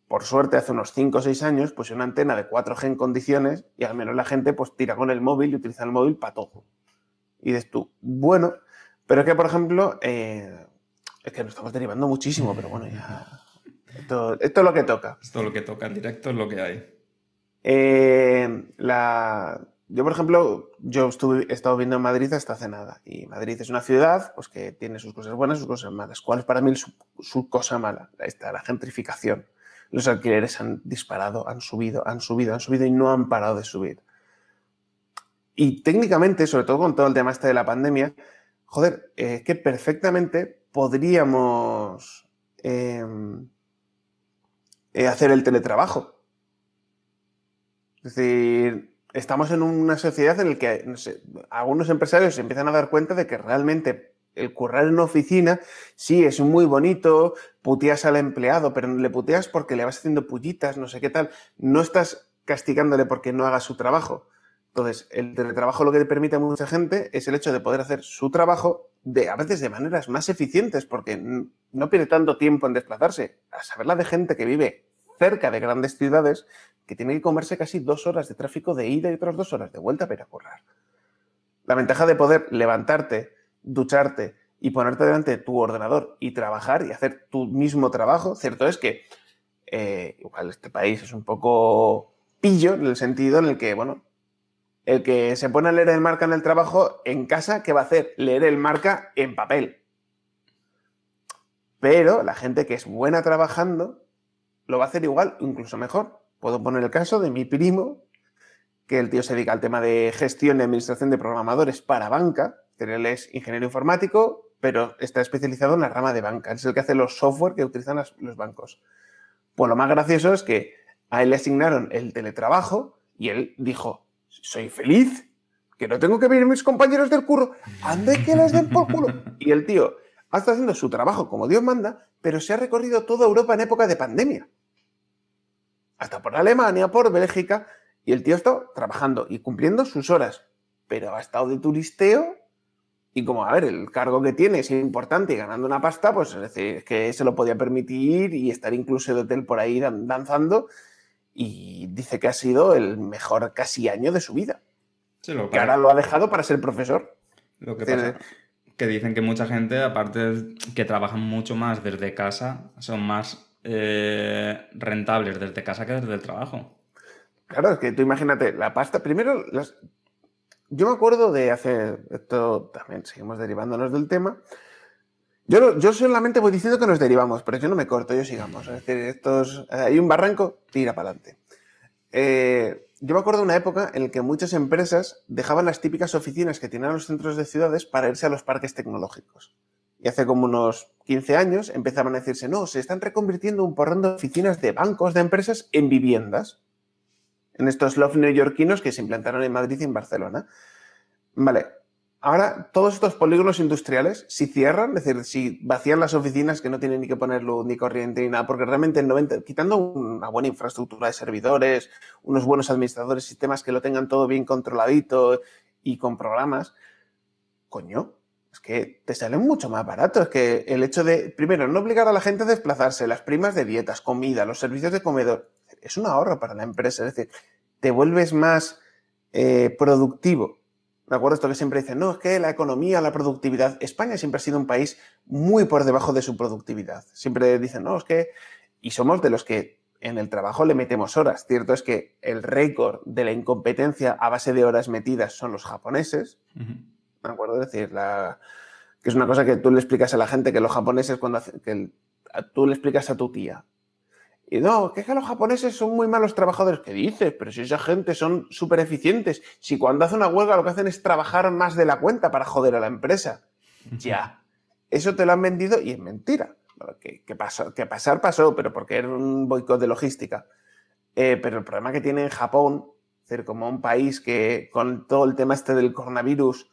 Por suerte, hace unos 5 o 6 años, pues una antena de 4G en condiciones y al menos la gente pues tira con el móvil y utiliza el móvil para todo. Y dices tú, bueno, pero es que, por ejemplo, eh, es que nos estamos derivando muchísimo, pero bueno, ya esto, es lo que toca. Esto es lo que toca, en directo es lo que hay. Eh, la... Yo, por ejemplo, yo estuve, he estado viendo en Madrid hasta hace nada. Y Madrid es una ciudad pues, que tiene sus cosas buenas y sus cosas malas. ¿Cuál es para mí su, cosa mala? Está la gentrificación. Los alquileres han disparado, han subido, han subido, han subido y no han parado de subir. Y técnicamente, sobre todo con todo el tema este de la pandemia, joder, es que perfectamente podríamos em, eh, hacer el teletrabajo. Es decir, estamos en una sociedad en la que algunos empresarios se empiezan a dar cuenta de que realmente el currar en una oficina, sí, es muy bonito, puteas al empleado, pero le puteas porque le vas haciendo pullitas, no sé qué tal. No estás castigándole porque no haga su trabajo. Entonces, el teletrabajo lo que le permite a mucha gente es el hecho de poder hacer su trabajo de, a veces de maneras más eficientes, porque no pierde tanto tiempo en desplazarse. A saberla de gente que vive cerca de grandes ciudades que tiene que comerse casi dos horas de tráfico de ida y otras dos horas de vuelta para currar. La ventaja de poder levantarte, ducharte y ponerte delante de tu ordenador y trabajar y hacer tu mismo trabajo, cierto es que eh, igual este país es un poco pillo en el sentido en el que, bueno, el que se pone a leer el marca en el trabajo en casa, ¿qué va a hacer? Leer el marca en papel. Pero la gente que es buena trabajando lo va a hacer igual, incluso mejor. Puedo poner el caso de mi primo, que el tío se dedica al tema de gestión y administración de programadores para banca. Él es ingeniero informático, pero está especializado en la rama de banca. Es el que hace los software que utilizan los bancos. Pues lo más gracioso es que a él le asignaron el teletrabajo y él dijo, soy feliz, que no tengo que ver a mis compañeros del curro, ande que les den por culo. [LAUGHS] Y el tío ha estado haciendo su trabajo como Dios manda, pero se ha recorrido toda Europa en época de pandemia. Hasta por Alemania, por Bélgica, y el tío está trabajando y cumpliendo sus horas, pero ha estado de turisteo. Y como, a ver, el cargo que tiene es importante y ganando una pasta, pues es decir, que se lo podía permitir y estar incluso de hotel por ahí danzando y dice que ha sido el mejor casi año de su vida. que ahora lo ha dejado para ser profesor. Lo que pasa que dicen que mucha gente, aparte que trabajan mucho más desde casa, son más eh, rentables desde casa que desde el trabajo. Claro, es que tú imagínate, la pasta, primero, yo me acuerdo de hacer, esto también seguimos derivándonos del tema, yo, yo solamente voy diciendo que nos derivamos, pero yo no me corto, yo sigamos. Es decir, estos, hay un barranco, tira para adelante. Eh, yo me acuerdo de una época en la que muchas empresas dejaban las típicas oficinas que tienen los centros de ciudades para irse a los parques tecnológicos. Y hace como unos 15 años empezaban a decirse, no, se están reconvirtiendo un porrón de oficinas de bancos, de empresas, en viviendas. En estos loft neoyorquinos que se implantaron en Madrid y en Barcelona. Vale, ahora todos estos polígonos industriales, si cierran, es decir, si vacían las oficinas que no tienen ni que poner luz ni corriente ni nada, porque realmente el 90, quitando una buena infraestructura de servidores, unos buenos administradores, sistemas que lo tengan todo bien controladito y con programas, coño, es que te salen mucho más barato. Es que el hecho de, primero, no obligar a la gente a desplazarse, las primas de dietas, comida, los servicios de comedor, es un ahorro para la empresa. Es decir, te vuelves más eh, productivo. ¿De acuerdo? Esto que siempre dicen, no, es que la economía, la productividad. España siempre ha sido un país muy por debajo de su productividad. Siempre dicen, no, es que. Y somos de los que en el trabajo le metemos horas. Cierto es que el récord de la incompetencia a base de horas metidas son los japoneses. ¿de acuerdo? Es decir, la, que es una cosa que tú le explicas a la gente que los japoneses cuando que tú le explicas a tu tía. Y no, que es que los japoneses son muy malos trabajadores. ¿Qué dices? Pero si esa gente son súper eficientes. Si cuando hacen una huelga lo que hacen es trabajar más de la cuenta para joder a la empresa. Ya. Eso te lo han vendido y es mentira. Que, que, pasó, que pasar pasó, pero porque era un boicot de logística. Eh, pero el problema que tiene en Japón, es decir, como un país que con todo el tema este del coronavirus,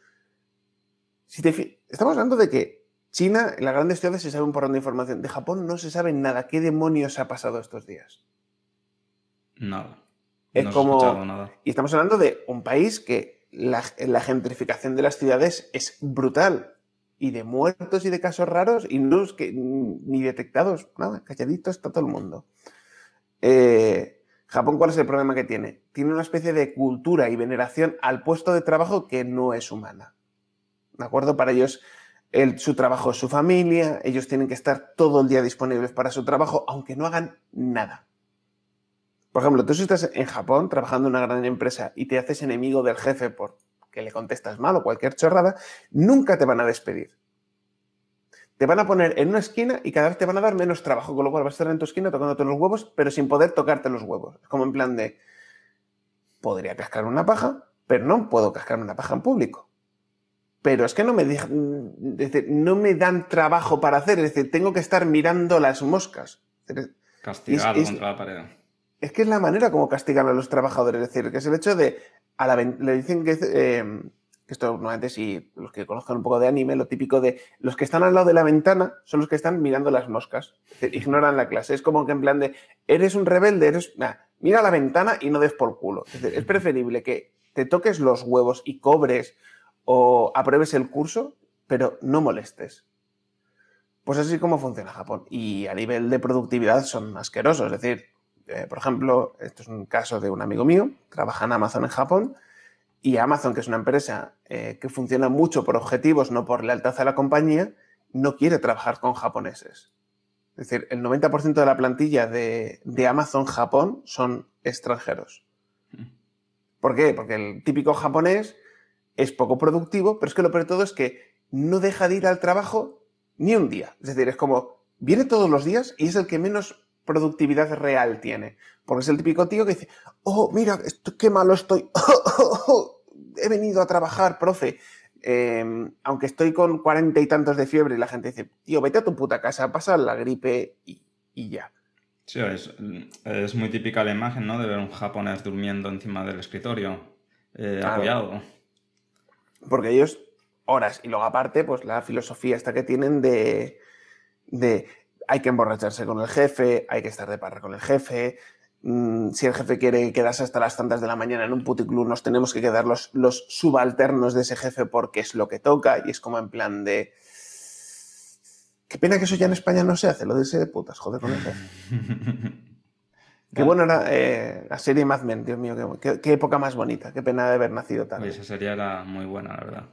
estamos hablando de que China, en las grandes ciudades se sabe un porrón de información. De Japón no se sabe nada. ¿Qué demonios ha pasado estos días? Nada. Es no como- nada. Y estamos hablando de un país que la, la gentrificación de las ciudades es brutal. Y de muertos y de casos raros, y no es que ni detectados, nada, calladito está todo el mundo. Eh, Japón, ¿cuál es el problema que tiene? Tiene una especie de cultura y veneración al puesto de trabajo que no es humana. ¿De acuerdo? Para ellos, su trabajo es su familia, ellos tienen que estar todo el día disponibles para su trabajo, aunque no hagan nada. Por ejemplo, tú si estás en Japón trabajando en una gran empresa y te haces enemigo del jefe porque le contestas mal o cualquier chorrada, nunca te van a despedir. Te van a poner en una esquina y cada vez te van a dar menos trabajo, con lo cual vas a estar en tu esquina tocándote los huevos, pero sin poder tocarte los huevos. Es como en plan de, podría cascar una paja, pero no puedo cascar una paja en público. Pero es que no me, dejan- decir, no me dan trabajo para hacer, es decir, tengo que estar mirando las moscas. Castigado es- contra la pared. es que es la manera como castigan a los trabajadores, es decir, que es el hecho de, a la le dicen que, eh, que esto normalmente si los que conozcan un poco de anime, lo típico de los que están al lado de la ventana son los que están mirando las moscas, es decir, ignoran la clase, es como que en plan de, eres un rebelde, eres, nah, mira la ventana y no des por culo, es decir, es preferible que te toques los huevos y cobres o apruebes el curso, pero no molestes. Pues así como funciona Japón. Y a nivel de productividad son asquerosos. Es decir, eh, por ejemplo, esto es un caso de un amigo mío, trabaja en Amazon en Japón, y Amazon, que es una empresa eh, que funciona mucho por objetivos, no por lealtad a la compañía, no quiere trabajar con japoneses. Es decir, el 90% de la plantilla de, de Amazon Japón son extranjeros. ¿Por qué? Porque el típico japonés es poco productivo, pero es que lo peor de todo es que no deja de ir al trabajo ni un día. Es decir, es como, viene todos los días y es el que menos productividad real tiene. Porque es el típico tío que dice, oh, mira, esto- qué malo estoy. [LAUGHS] He venido a trabajar, profe. Eh, aunque estoy con cuarenta y tantos de fiebre y la gente dice, tío, vete a tu puta casa, pasa la gripe y, y ya. Sí, es, es muy típica la imagen, ¿no? De ver un japonés durmiendo encima del escritorio, eh, Claro. apoyado. Porque ellos, horas, y luego aparte, pues la filosofía esta que tienen de, de hay que emborracharse con el jefe, hay que estar de parra con el jefe, mm, si el jefe quiere quedarse hasta las tantas de la mañana en un puticlub, nos tenemos que quedar los, los subalternos de ese jefe porque es lo que toca, y es como en plan de... Qué pena que eso ya en España no se hace, lo de ese de putas, joder con el jefe. [LAUGHS] Qué bueno era eh, la serie Mad Men, Dios mío, qué, época más bonita, qué pena de haber nacido. Oye, esa serie era muy buena, la verdad.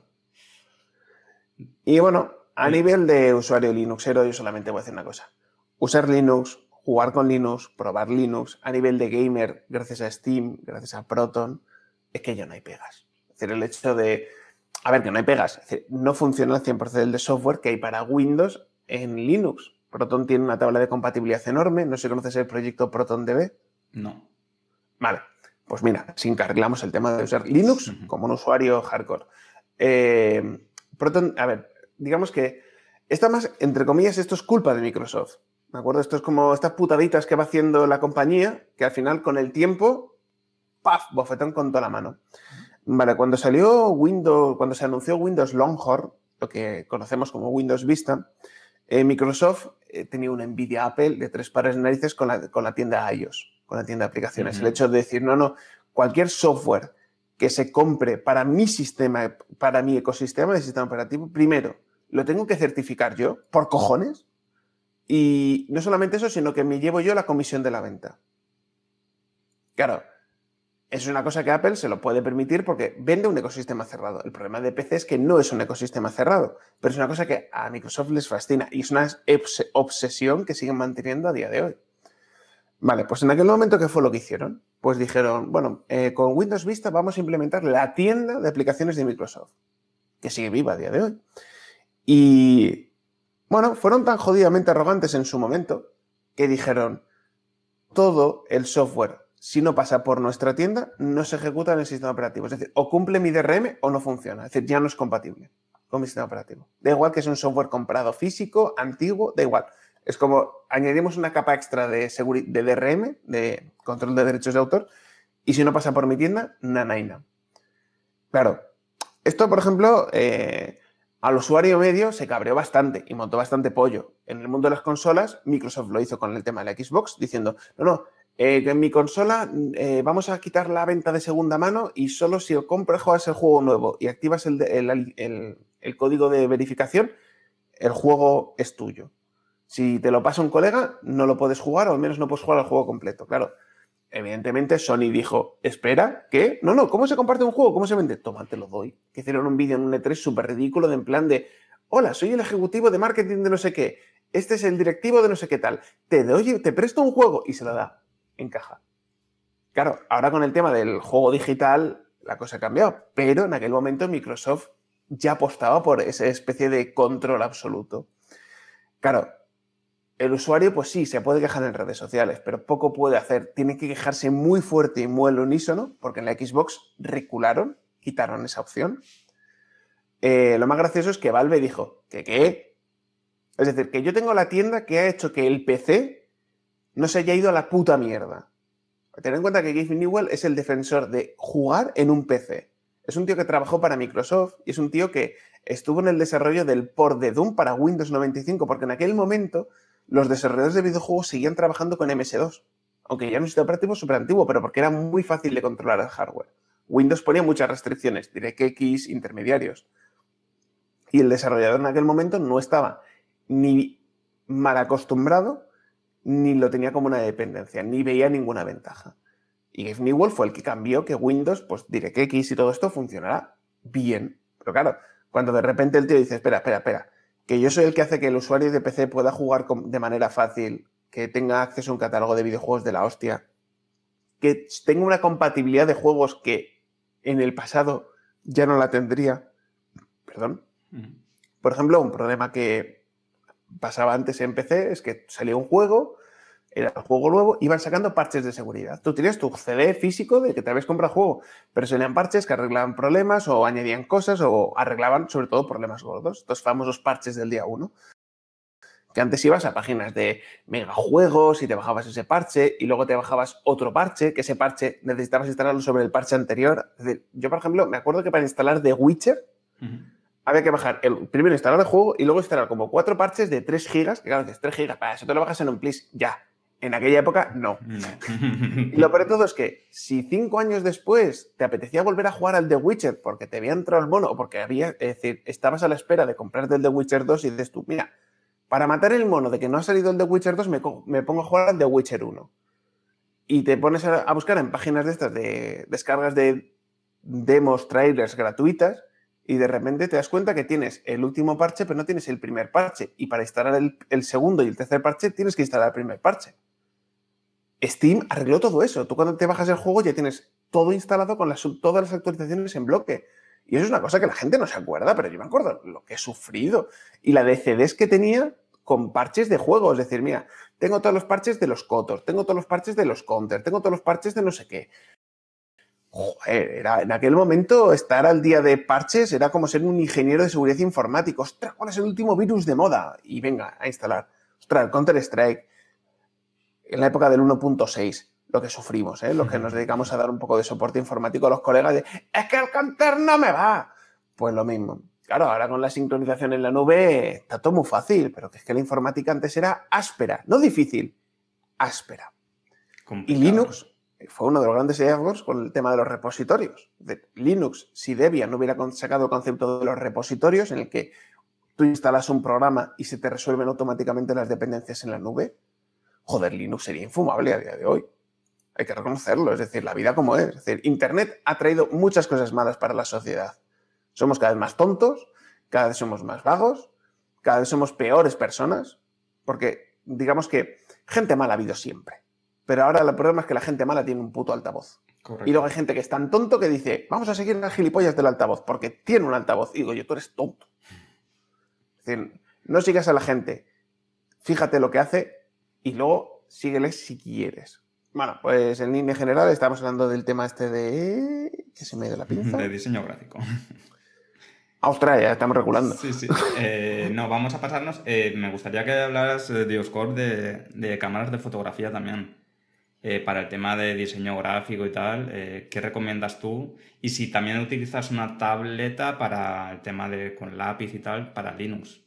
Y bueno, a Sí. nivel de usuario Linuxero, yo solamente voy a decir una cosa. Usar Linux, jugar con Linux, probar Linux, a nivel de gamer, gracias a Steam, gracias a Proton, es que ya no hay pegas. Es decir, el hecho de... A ver, que no hay pegas. Es decir, no funciona al 100% de software que hay para Windows en Linux. Proton tiene una tabla de compatibilidad enorme. No sé si conoces el proyecto ProtonDB. No. Vale, pues mira, si encarrilamos el tema de usar Linux como un usuario hardcore. Eh, Proton, a ver, digamos que esta más, entre comillas, esto es culpa de Microsoft. ¿De acuerdo? Esto es como estas putaditas que va haciendo la compañía, que al final con el tiempo, ¡paf! Bofetón con toda la mano. Vale, cuando salió Windows, cuando se anunció Windows Longhorn, lo que conocemos como Windows Vista, eh, Microsoft eh, tenía una envidia Apple de tres pares de narices con la, con la tienda iOS, con la tienda de aplicaciones. El hecho de decir, no, no, cualquier software que se compre para mi sistema, para mi ecosistema de sistema operativo, primero, lo tengo que certificar yo, por cojones. Y no solamente eso, sino que me llevo yo la comisión de la venta. Claro, es una cosa que Apple se lo puede permitir porque vende un ecosistema cerrado. El problema de PC es que no es un ecosistema cerrado, pero es una cosa que a Microsoft les fascina y es una obs- obsesión que siguen manteniendo a día de hoy. Vale, pues en aquel momento, ¿qué fue lo que hicieron? Pues dijeron, bueno, eh, con Windows Vista vamos a implementar la tienda de aplicaciones de Microsoft, que sigue viva a día de hoy. Y, bueno, fueron tan jodidamente arrogantes en su momento que dijeron, todo el software, si no pasa por nuestra tienda, no se ejecuta en el sistema operativo. Es decir, o cumple mi DRM o no funciona. Es decir, ya no es compatible con mi sistema operativo. Da igual que es un software comprado físico, antiguo, da igual. Es como añadimos una capa extra de, de DRM, de control de derechos de autor, y si no pasa por mi tienda, nanaina. Claro, esto, por ejemplo, eh, Al usuario medio se cabreó bastante y montó bastante pollo. En el mundo de las consolas, Microsoft lo hizo con el tema de la Xbox, diciendo, no, no, eh, en mi consola eh, vamos a quitar la venta de segunda mano y solo si compras, juegas el juego nuevo y activas el, el, código de verificación, el juego es tuyo. Si te lo pasa un colega, no lo puedes jugar o al menos no puedes jugar el juego completo. Claro, evidentemente Sony dijo, espera, ¿qué? No, no, ¿cómo se comparte un juego? ¿Cómo se vende? Toma, te lo doy. Que hicieron un vídeo en un E3 súper ridículo de en plan de, hola, soy el ejecutivo de marketing de no sé qué, este es el directivo de no sé qué tal, te doy, te presto un juego y se lo da en caja. Claro, ahora con el tema del juego digital la cosa ha cambiado, pero en aquel momento Microsoft ya apostaba por esa especie de control absoluto. Claro, el usuario, pues sí, se puede quejar en redes sociales, pero poco puede hacer. Tiene que quejarse muy fuerte y muy al unísono, porque en la Xbox recularon, quitaron esa opción. Eh, lo más gracioso es que Valve dijo que qué. Es decir, que yo tengo la tienda que ha hecho que el PC no se haya ido a la puta mierda. Ten en cuenta que Gabe Newell es el defensor de jugar en un PC. Es un tío que trabajó para Microsoft y es un tío que estuvo en el desarrollo del port de Doom para Windows 95, porque en aquel momento los desarrolladores de videojuegos seguían trabajando con MS2, aunque ya es un operativo súper antiguo, pero porque era muy fácil de controlar el hardware. Windows ponía muchas restricciones, DirectX, intermediarios. Y el desarrollador en aquel momento no estaba ni mal acostumbrado, ni lo tenía como una dependencia, ni veía ninguna ventaja. Y Gabe Newell fue el que cambió que Windows, pues DirectX y todo esto funcionará bien. Pero claro, cuando de repente el tío dice, espera, espera, espera, que yo soy el que hace que el usuario de PC pueda jugar de manera fácil, que tenga acceso a un catálogo de videojuegos de la hostia, que tenga una compatibilidad de juegos que en el pasado ya no la tendría. Perdón. Por ejemplo, un problema que pasaba antes en PC es que salía un juego, era el juego nuevo, iban sacando parches de seguridad. Tú tenías tu CD físico de que te habías comprado juego, pero salían parches que arreglaban problemas o añadían cosas o arreglaban sobre todo problemas gordos. Estos famosos parches del día 1. Que antes ibas a páginas de megajuegos y te bajabas ese parche y luego te bajabas otro parche, que ese parche necesitabas instalarlo sobre el parche anterior. yo, por ejemplo, me acuerdo que para instalar The Witcher había que bajar el primero instalar el juego y luego instalar como cuatro parches de 3 gigas, que claro, dices 3 gigas, para eso te lo bajas en un please, ya en aquella época, no. y lo peor de todo es que si cinco años después te apetecía volver a jugar al The Witcher porque te había entrado el mono o porque había, es decir, estabas a la espera de comprarte el The Witcher 2 y dices tú, mira, para matar el mono de que no ha salido el The Witcher 2, me, me pongo a jugar al The Witcher 1. Y te pones a, buscar en páginas de estas de descargas de demos, trailers gratuitas y de repente te das cuenta que tienes el último parche, pero no tienes el primer parche. Y para instalar el, segundo y el tercer parche, tienes que instalar el primer parche. Steam arregló todo eso. Tú cuando te bajas el juego ya tienes todo instalado con todas las actualizaciones en bloque. Y eso es una cosa que la gente no se acuerda, pero yo me acuerdo lo que he sufrido. Y la de CDs que tenía con parches de juego. Es decir, mira, tengo todos los parches de los Cotor, tengo todos los parches de los Counter, tengo todos los parches de no sé qué. Joder, era, en aquel momento estar al día de parches era como ser un ingeniero de seguridad informática. Ostras, ¿cuál es el último virus de moda? Y venga, a instalar. Ostras, Counter Strike en la época del 1.6 lo que sufrimos, ¿eh? los que nos dedicamos a dar un poco de soporte informático a los colegas de es que el canter no me va. Pues lo mismo. Claro, ahora con la sincronización en la nube está todo muy fácil, pero que es que la informática antes era áspera, no difícil, áspera. Y Linux fue uno de los grandes hallazgos con el tema de los repositorios. De Linux, si Debian no hubiera sacado el concepto de los repositorios en el que tú instalas un programa y se te resuelven automáticamente las dependencias en la nube, joder, Linux sería infumable a día de hoy. Hay que reconocerlo, es decir, la vida como es. Internet ha traído muchas cosas malas para la sociedad. Somos cada vez más tontos, cada vez somos más vagos, cada vez somos peores personas, porque digamos que gente mala ha habido siempre. Pero ahora el problema es que la gente mala tiene un puto altavoz. Y luego hay gente que es tan tonto que dice, vamos a seguir las gilipollas del altavoz, porque tiene un altavoz. Y digo yo, tú eres tonto. Es decir, no sigas a la gente. Fíjate lo que hace y luego síguele si quieres. Bueno, pues en línea general estamos hablando del tema este de... ¿Qué se me dio la pinza? De diseño gráfico. [LAUGHS] Australia, estamos regulando. Sí, sí. Eh, no, vamos a pasarnos. Eh, me gustaría que hablaras, eh, de Oscorp, de, de cámaras de fotografía también. Eh, para el tema de diseño gráfico y tal, eh, ¿qué recomiendas tú? Y si también utilizas una tableta para el tema de con lápiz y tal, para Linux.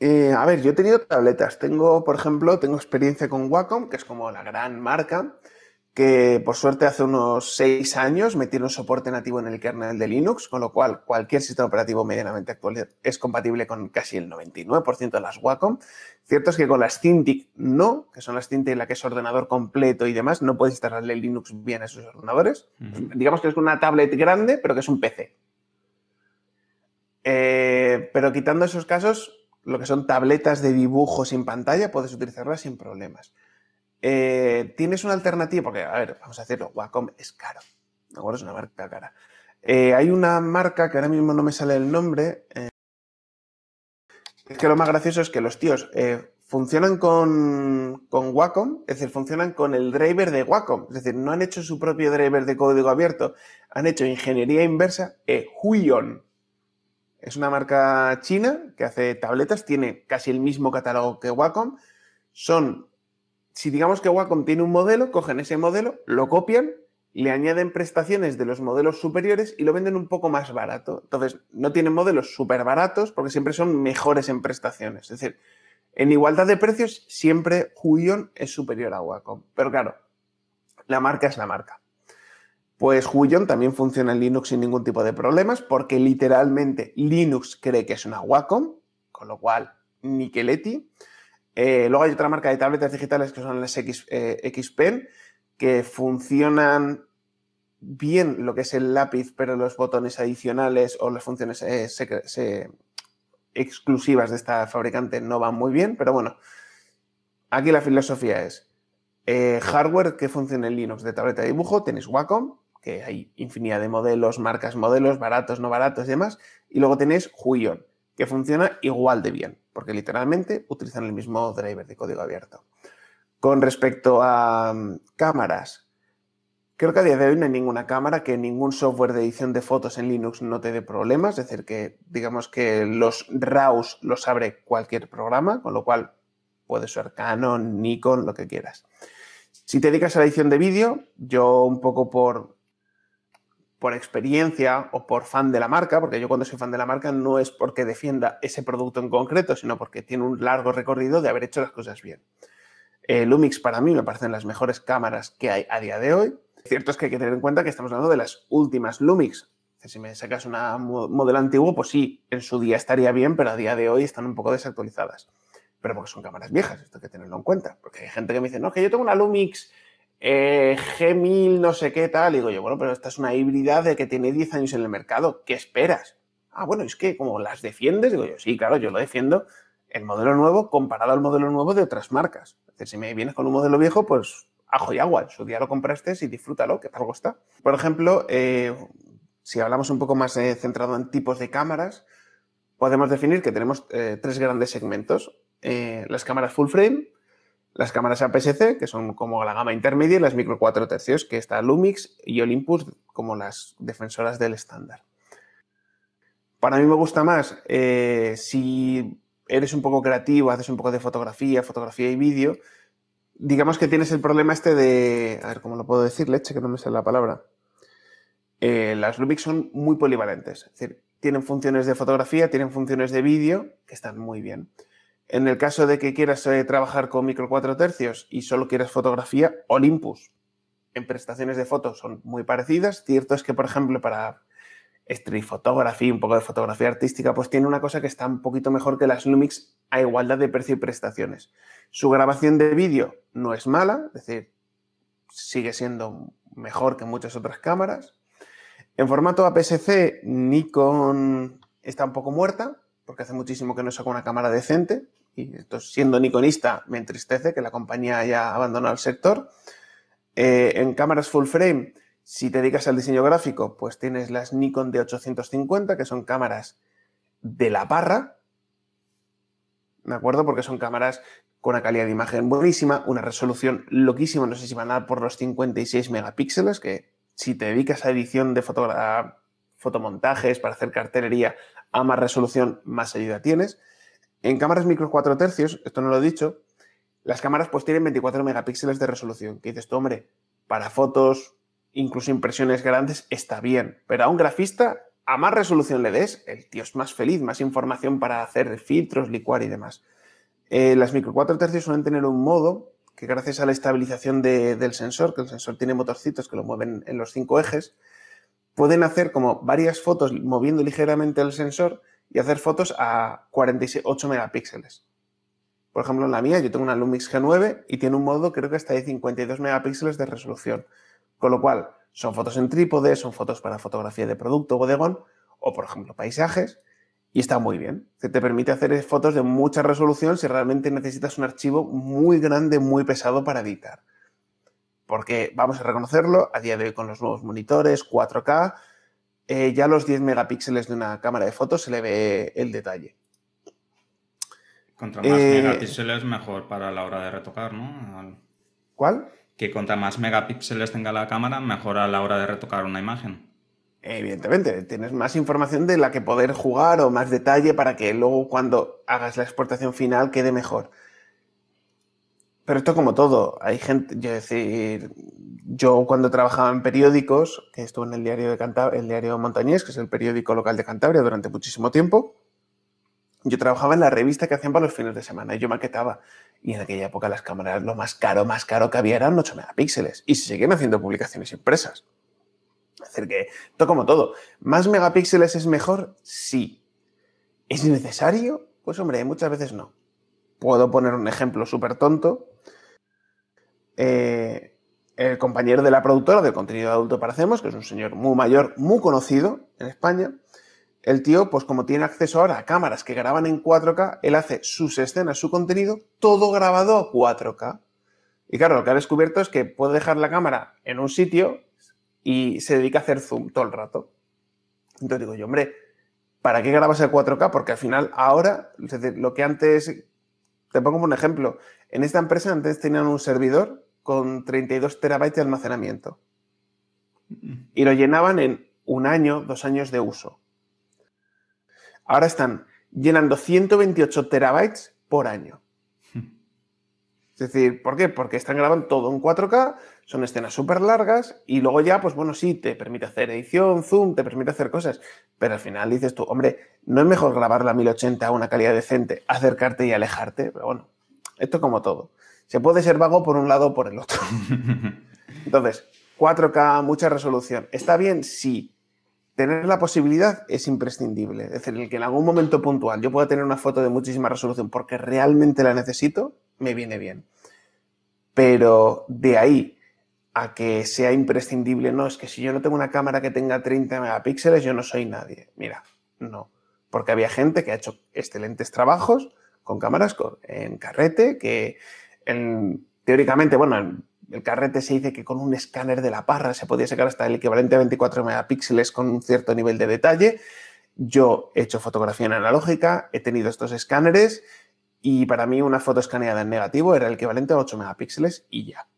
Eh, a ver, yo he tenido tabletas. Tengo, por ejemplo, tengo experiencia con Wacom, que es como la gran marca que por suerte hace unos seis años metieron soporte nativo en el kernel de Linux, con lo cual cualquier sistema operativo medianamente actual es compatible con casi el 99% de las Wacom. Cierto es que con las Cintiq no, que son las Cintiq en la que es ordenador completo y demás, no puedes instalarle Linux bien a esos ordenadores. Digamos que es una tablet grande, pero que es un PC. Eh, pero quitando esos casos, lo que son tabletas de dibujo sin pantalla, puedes utilizarlas sin problemas. Eh, tienes una alternativa, porque, a ver, vamos a decirlo, Wacom es caro, ¿de acuerdo? Es una marca cara. Eh, hay una marca que ahora mismo no me sale el nombre. Eh, es que lo más gracioso es que los tíos funcionan con, con, Wacom, es decir, funcionan con el driver de Wacom. Es decir, no han hecho su propio driver de código abierto, han hecho ingeniería inversa, Huion. Es una marca china que hace tabletas, tiene casi el mismo catálogo que Wacom. Son si digamos que Wacom tiene un modelo, cogen ese modelo, lo copian, le añaden prestaciones de los modelos superiores y lo venden un poco más barato. Entonces, no tienen modelos súper baratos porque siempre son mejores en prestaciones. Es decir, en igualdad de precios, siempre Huion es superior a Wacom. Pero claro, la marca es la marca. Pues Huion también funciona en Linux sin ningún tipo de problemas porque literalmente Linux cree que es una Wacom, con lo cual, Nickeletti. Eh, luego hay otra marca de tabletas digitales que son las X, eh, Xpen, que funcionan bien lo que es el lápiz, pero los botones adicionales o las funciones eh, exclusivas de esta fabricante no van muy bien, pero bueno, aquí la filosofía es hardware que funcione en Linux de tableta de dibujo, tenéis Wacom, que hay infinidad de modelos, marcas, modelos, baratos, no baratos y demás, y luego tenéis Huion, que funciona igual de bien porque literalmente utilizan el mismo driver de código abierto. Con respecto a mm, cámaras, creo que a día de hoy no hay ninguna cámara que ningún software de edición de fotos en Linux no te dé problemas, es decir, que digamos que los RAWs los abre cualquier programa, con lo cual puede ser Canon, Nikon, lo que quieras. Si te dedicas a la edición de vídeo, yo un poco por por experiencia o por fan de la marca, porque yo cuando soy fan de la marca no es porque defienda ese producto en concreto, sino porque tiene un largo recorrido de haber hecho las cosas bien. Eh, Lumix para mí me parecen las mejores cámaras que hay a día de hoy. Cierto es que hay que tener en cuenta que estamos hablando de las últimas Lumix. Si me sacas un modelo antiguo, pues sí, en su día estaría bien, pero a día de hoy están un poco desactualizadas. Pero porque son cámaras viejas, esto hay que tenerlo en cuenta. Porque hay gente que me dice, no, que yo tengo una Lumix eh, G1000 no sé qué tal. digo yo, bueno, pero esta es una híbrida de que tiene 10 años en el mercado. ¿Qué esperas? Ah, bueno, es que como las defiendes, digo yo, sí, claro, yo lo defiendo el modelo nuevo comparado al modelo nuevo de otras marcas. Es decir, si me vienes con un modelo viejo, pues ajo y agua. En su día lo compraste y disfrútalo, que algo está. Por ejemplo, eh, si hablamos un poco más eh, centrado en tipos de cámaras, podemos definir que tenemos tres grandes segmentos. las cámaras full frame, las cámaras APS-C, que son como la gama intermedia, y las micro 4 tercios, que está Lumix y Olympus como las defensoras del estándar. Para mí me gusta más eh, si eres un poco creativo, haces un poco de fotografía, fotografía y vídeo, digamos que tienes el problema este de, a ver, ¿cómo lo puedo decir? Leche, que no me sale la palabra. Eh, las Lumix son muy polivalentes, es decir, tienen funciones de fotografía, tienen funciones de vídeo, que están muy bien. En el caso de que quieras eh, trabajar con micro 4 tercios y solo quieras fotografía, Olympus en prestaciones de fotos son muy parecidas. Cierto es que, por ejemplo, para street photography, un poco de fotografía artística, pues tiene una cosa que está un poquito mejor que las Lumix a igualdad de precio y prestaciones. Su grabación de vídeo no es mala, es decir, sigue siendo mejor que muchas otras cámaras. En formato APS-C, Nikon está un poco muerta, porque hace muchísimo que no saco una cámara decente y esto, siendo nikonista me entristece que la compañía haya abandonado el sector. Eh, en cámaras full frame, si te dedicas al diseño gráfico, pues tienes las Nikon D850, que son cámaras de la parra, ¿de acuerdo? Porque son cámaras con una calidad de imagen buenísima, una resolución loquísima, no sé si van a dar por los 56 megapíxeles, que si te dedicas a edición de fotomontajes, para hacer cartelería, a más resolución, más ayuda tienes. En cámaras micro 4 tercios, esto no lo he dicho, Las cámaras pues tienen 24 megapíxeles de resolución. Que dices tú, hombre, para fotos, incluso impresiones grandes, está bien. Pero a un grafista, a más resolución le des, el tío es más feliz, más información para hacer filtros, licuar y demás. Eh, las micro 4 tercios suelen tener un modo que gracias a la estabilización del sensor, que el sensor tiene motorcitos que lo mueven en los cinco ejes, pueden hacer como varias fotos moviendo ligeramente el sensor y hacer fotos a 48 megapíxeles. Por ejemplo, en la mía yo tengo una Lumix G9 y tiene un modo creo que hasta de 52 megapíxeles de resolución. Con lo cual, son fotos en trípode, son fotos para fotografía de producto, bodegón o, por ejemplo, paisajes. Y está muy bien. Te permite hacer fotos de mucha resolución si realmente necesitas un archivo muy grande, muy pesado para editar. Porque vamos a reconocerlo, a día de hoy con los nuevos monitores 4K, eh, ya los 10 megapíxeles de una cámara de fotos se le ve el detalle. Contra más eh, megapíxeles mejor para la hora de retocar, ¿no? ¿Cuál? Que contra más megapíxeles tenga la cámara, mejor a la hora de retocar una imagen. Evidentemente, tienes más información de la que poder jugar o más detalle para que luego cuando hagas la exportación final quede mejor. Pero esto como todo, hay gente, yo decir, yo cuando trabajaba en periódicos, que estuve en el diario de el diario Montañés, que es el periódico local de Cantabria durante muchísimo tiempo, yo trabajaba en la revista que hacían para los fines de semana y yo maquetaba. Y en aquella época las cámaras, lo más caro, más caro que había eran 8 megapíxeles. Y se siguen haciendo publicaciones impresas. Es decir, que esto como todo. ¿Más megapíxeles es mejor? Sí. ¿Es necesario? Pues hombre, muchas veces no. Puedo poner un ejemplo súper tonto. Eh, el compañero de la productora de contenido adulto para Hacemos, que es un señor muy mayor, muy conocido en España, el tío, pues como tiene acceso ahora a cámaras que graban en 4K, él hace sus escenas, su contenido, todo grabado a 4K. Y claro, lo que ha descubierto es que puede dejar la cámara en un sitio y se dedica a hacer zoom todo el rato. Entonces digo yo, hombre, ¿para qué grabas a 4K? Porque al final, ahora, lo que antes, te pongo un ejemplo, en esta empresa antes tenían un servidor con 32 terabytes de almacenamiento. Mm. Y lo llenaban en un año, dos años de uso. Ahora están llenando 128 terabytes por año. Es decir, ¿por qué? Porque están grabando todo en 4K, son escenas súper largas y luego ya, pues bueno, sí, te permite hacer edición, zoom, te permite hacer cosas, pero al final dices tú, hombre, ¿no es mejor grabarla a 1080 a una calidad decente, acercarte y alejarte? Pero bueno, esto como todo. Se puede ser vago por un lado o por el otro. [LAUGHS] Entonces, 4K, mucha resolución. ¿Está bien? Sí tener la posibilidad es imprescindible. Es decir, el que en algún momento puntual yo pueda tener una foto de muchísima resolución porque realmente la necesito, me viene bien. Pero de ahí a que sea imprescindible, no, es que si yo no tengo una cámara que tenga 30 megapíxeles, yo no soy nadie. Mira, no. Porque había gente que ha hecho excelentes trabajos con cámaras en carrete, que teóricamente, bueno, el carrete se dice que con un escáner de la parra se podía sacar hasta el equivalente a 24 megapíxeles con un cierto nivel de detalle. Yo he hecho fotografía en analógica, he tenido estos escáneres y para mí una foto escaneada en negativo era el equivalente a 8 megapíxeles y ya.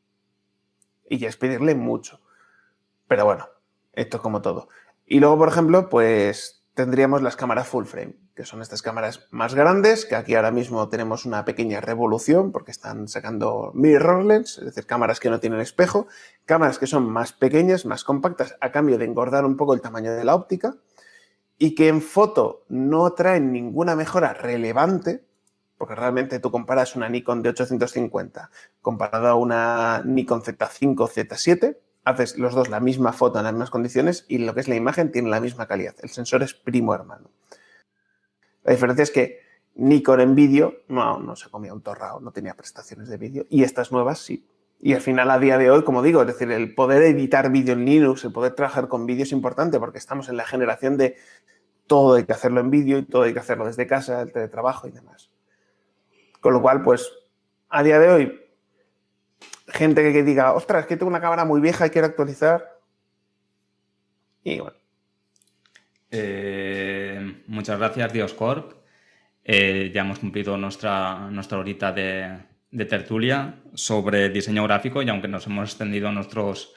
Y ya es pedirle mucho. Pero bueno, esto es como todo. Y luego, por ejemplo, pues tendríamos las cámaras full frame que son estas cámaras más grandes, que aquí ahora mismo tenemos una pequeña revolución porque están sacando mirrorless, es decir, cámaras que no tienen espejo, cámaras que son más pequeñas, más compactas, a cambio de engordar un poco el tamaño de la óptica, y que en foto no traen ninguna mejora relevante, porque realmente tú comparas una Nikon de 850 comparada a una Nikon Z5 o Z7, haces los dos la misma foto en las mismas condiciones y lo que es la imagen tiene la misma calidad. El sensor es primo hermano. La diferencia es que Nikon en vídeo no, no se comía un torrao, no tenía prestaciones de vídeo y estas nuevas sí. Y al final, a día de hoy, como digo, es decir, el poder editar vídeo en Linux, el poder trabajar con vídeo es importante porque estamos en la generación de todo hay que hacerlo en vídeo y todo hay que hacerlo desde casa, el teletrabajo y demás. Con lo cual, pues, a día de hoy, gente que, diga, ostras, es que tengo una cámara muy vieja y quiero actualizar. Y bueno. Eh muchas gracias, Dioscorp. Eh, ya hemos cumplido nuestra, nuestra horita de, tertulia sobre diseño gráfico y aunque nos hemos extendido nuestros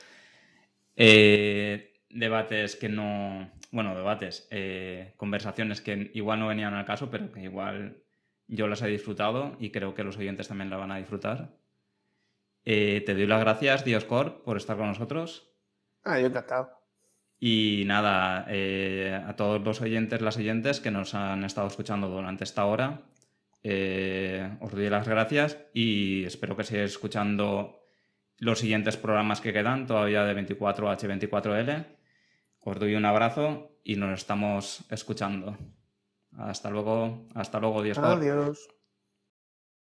eh, debates que no, bueno, debates, eh, conversaciones que igual no venían al caso, pero que igual Yo las he disfrutado y creo que los oyentes también la van a disfrutar. Te doy las gracias, Dioscor, por estar con nosotros. Ah, yo encantado. Y nada, eh, a todos los oyentes, las oyentes que nos han estado escuchando durante esta hora, eh, os doy las gracias y espero que sigáis escuchando los siguientes programas que quedan todavía de 24H24L. Os doy un abrazo y nos estamos escuchando. Hasta luego, hasta luego, Dios. Adiós.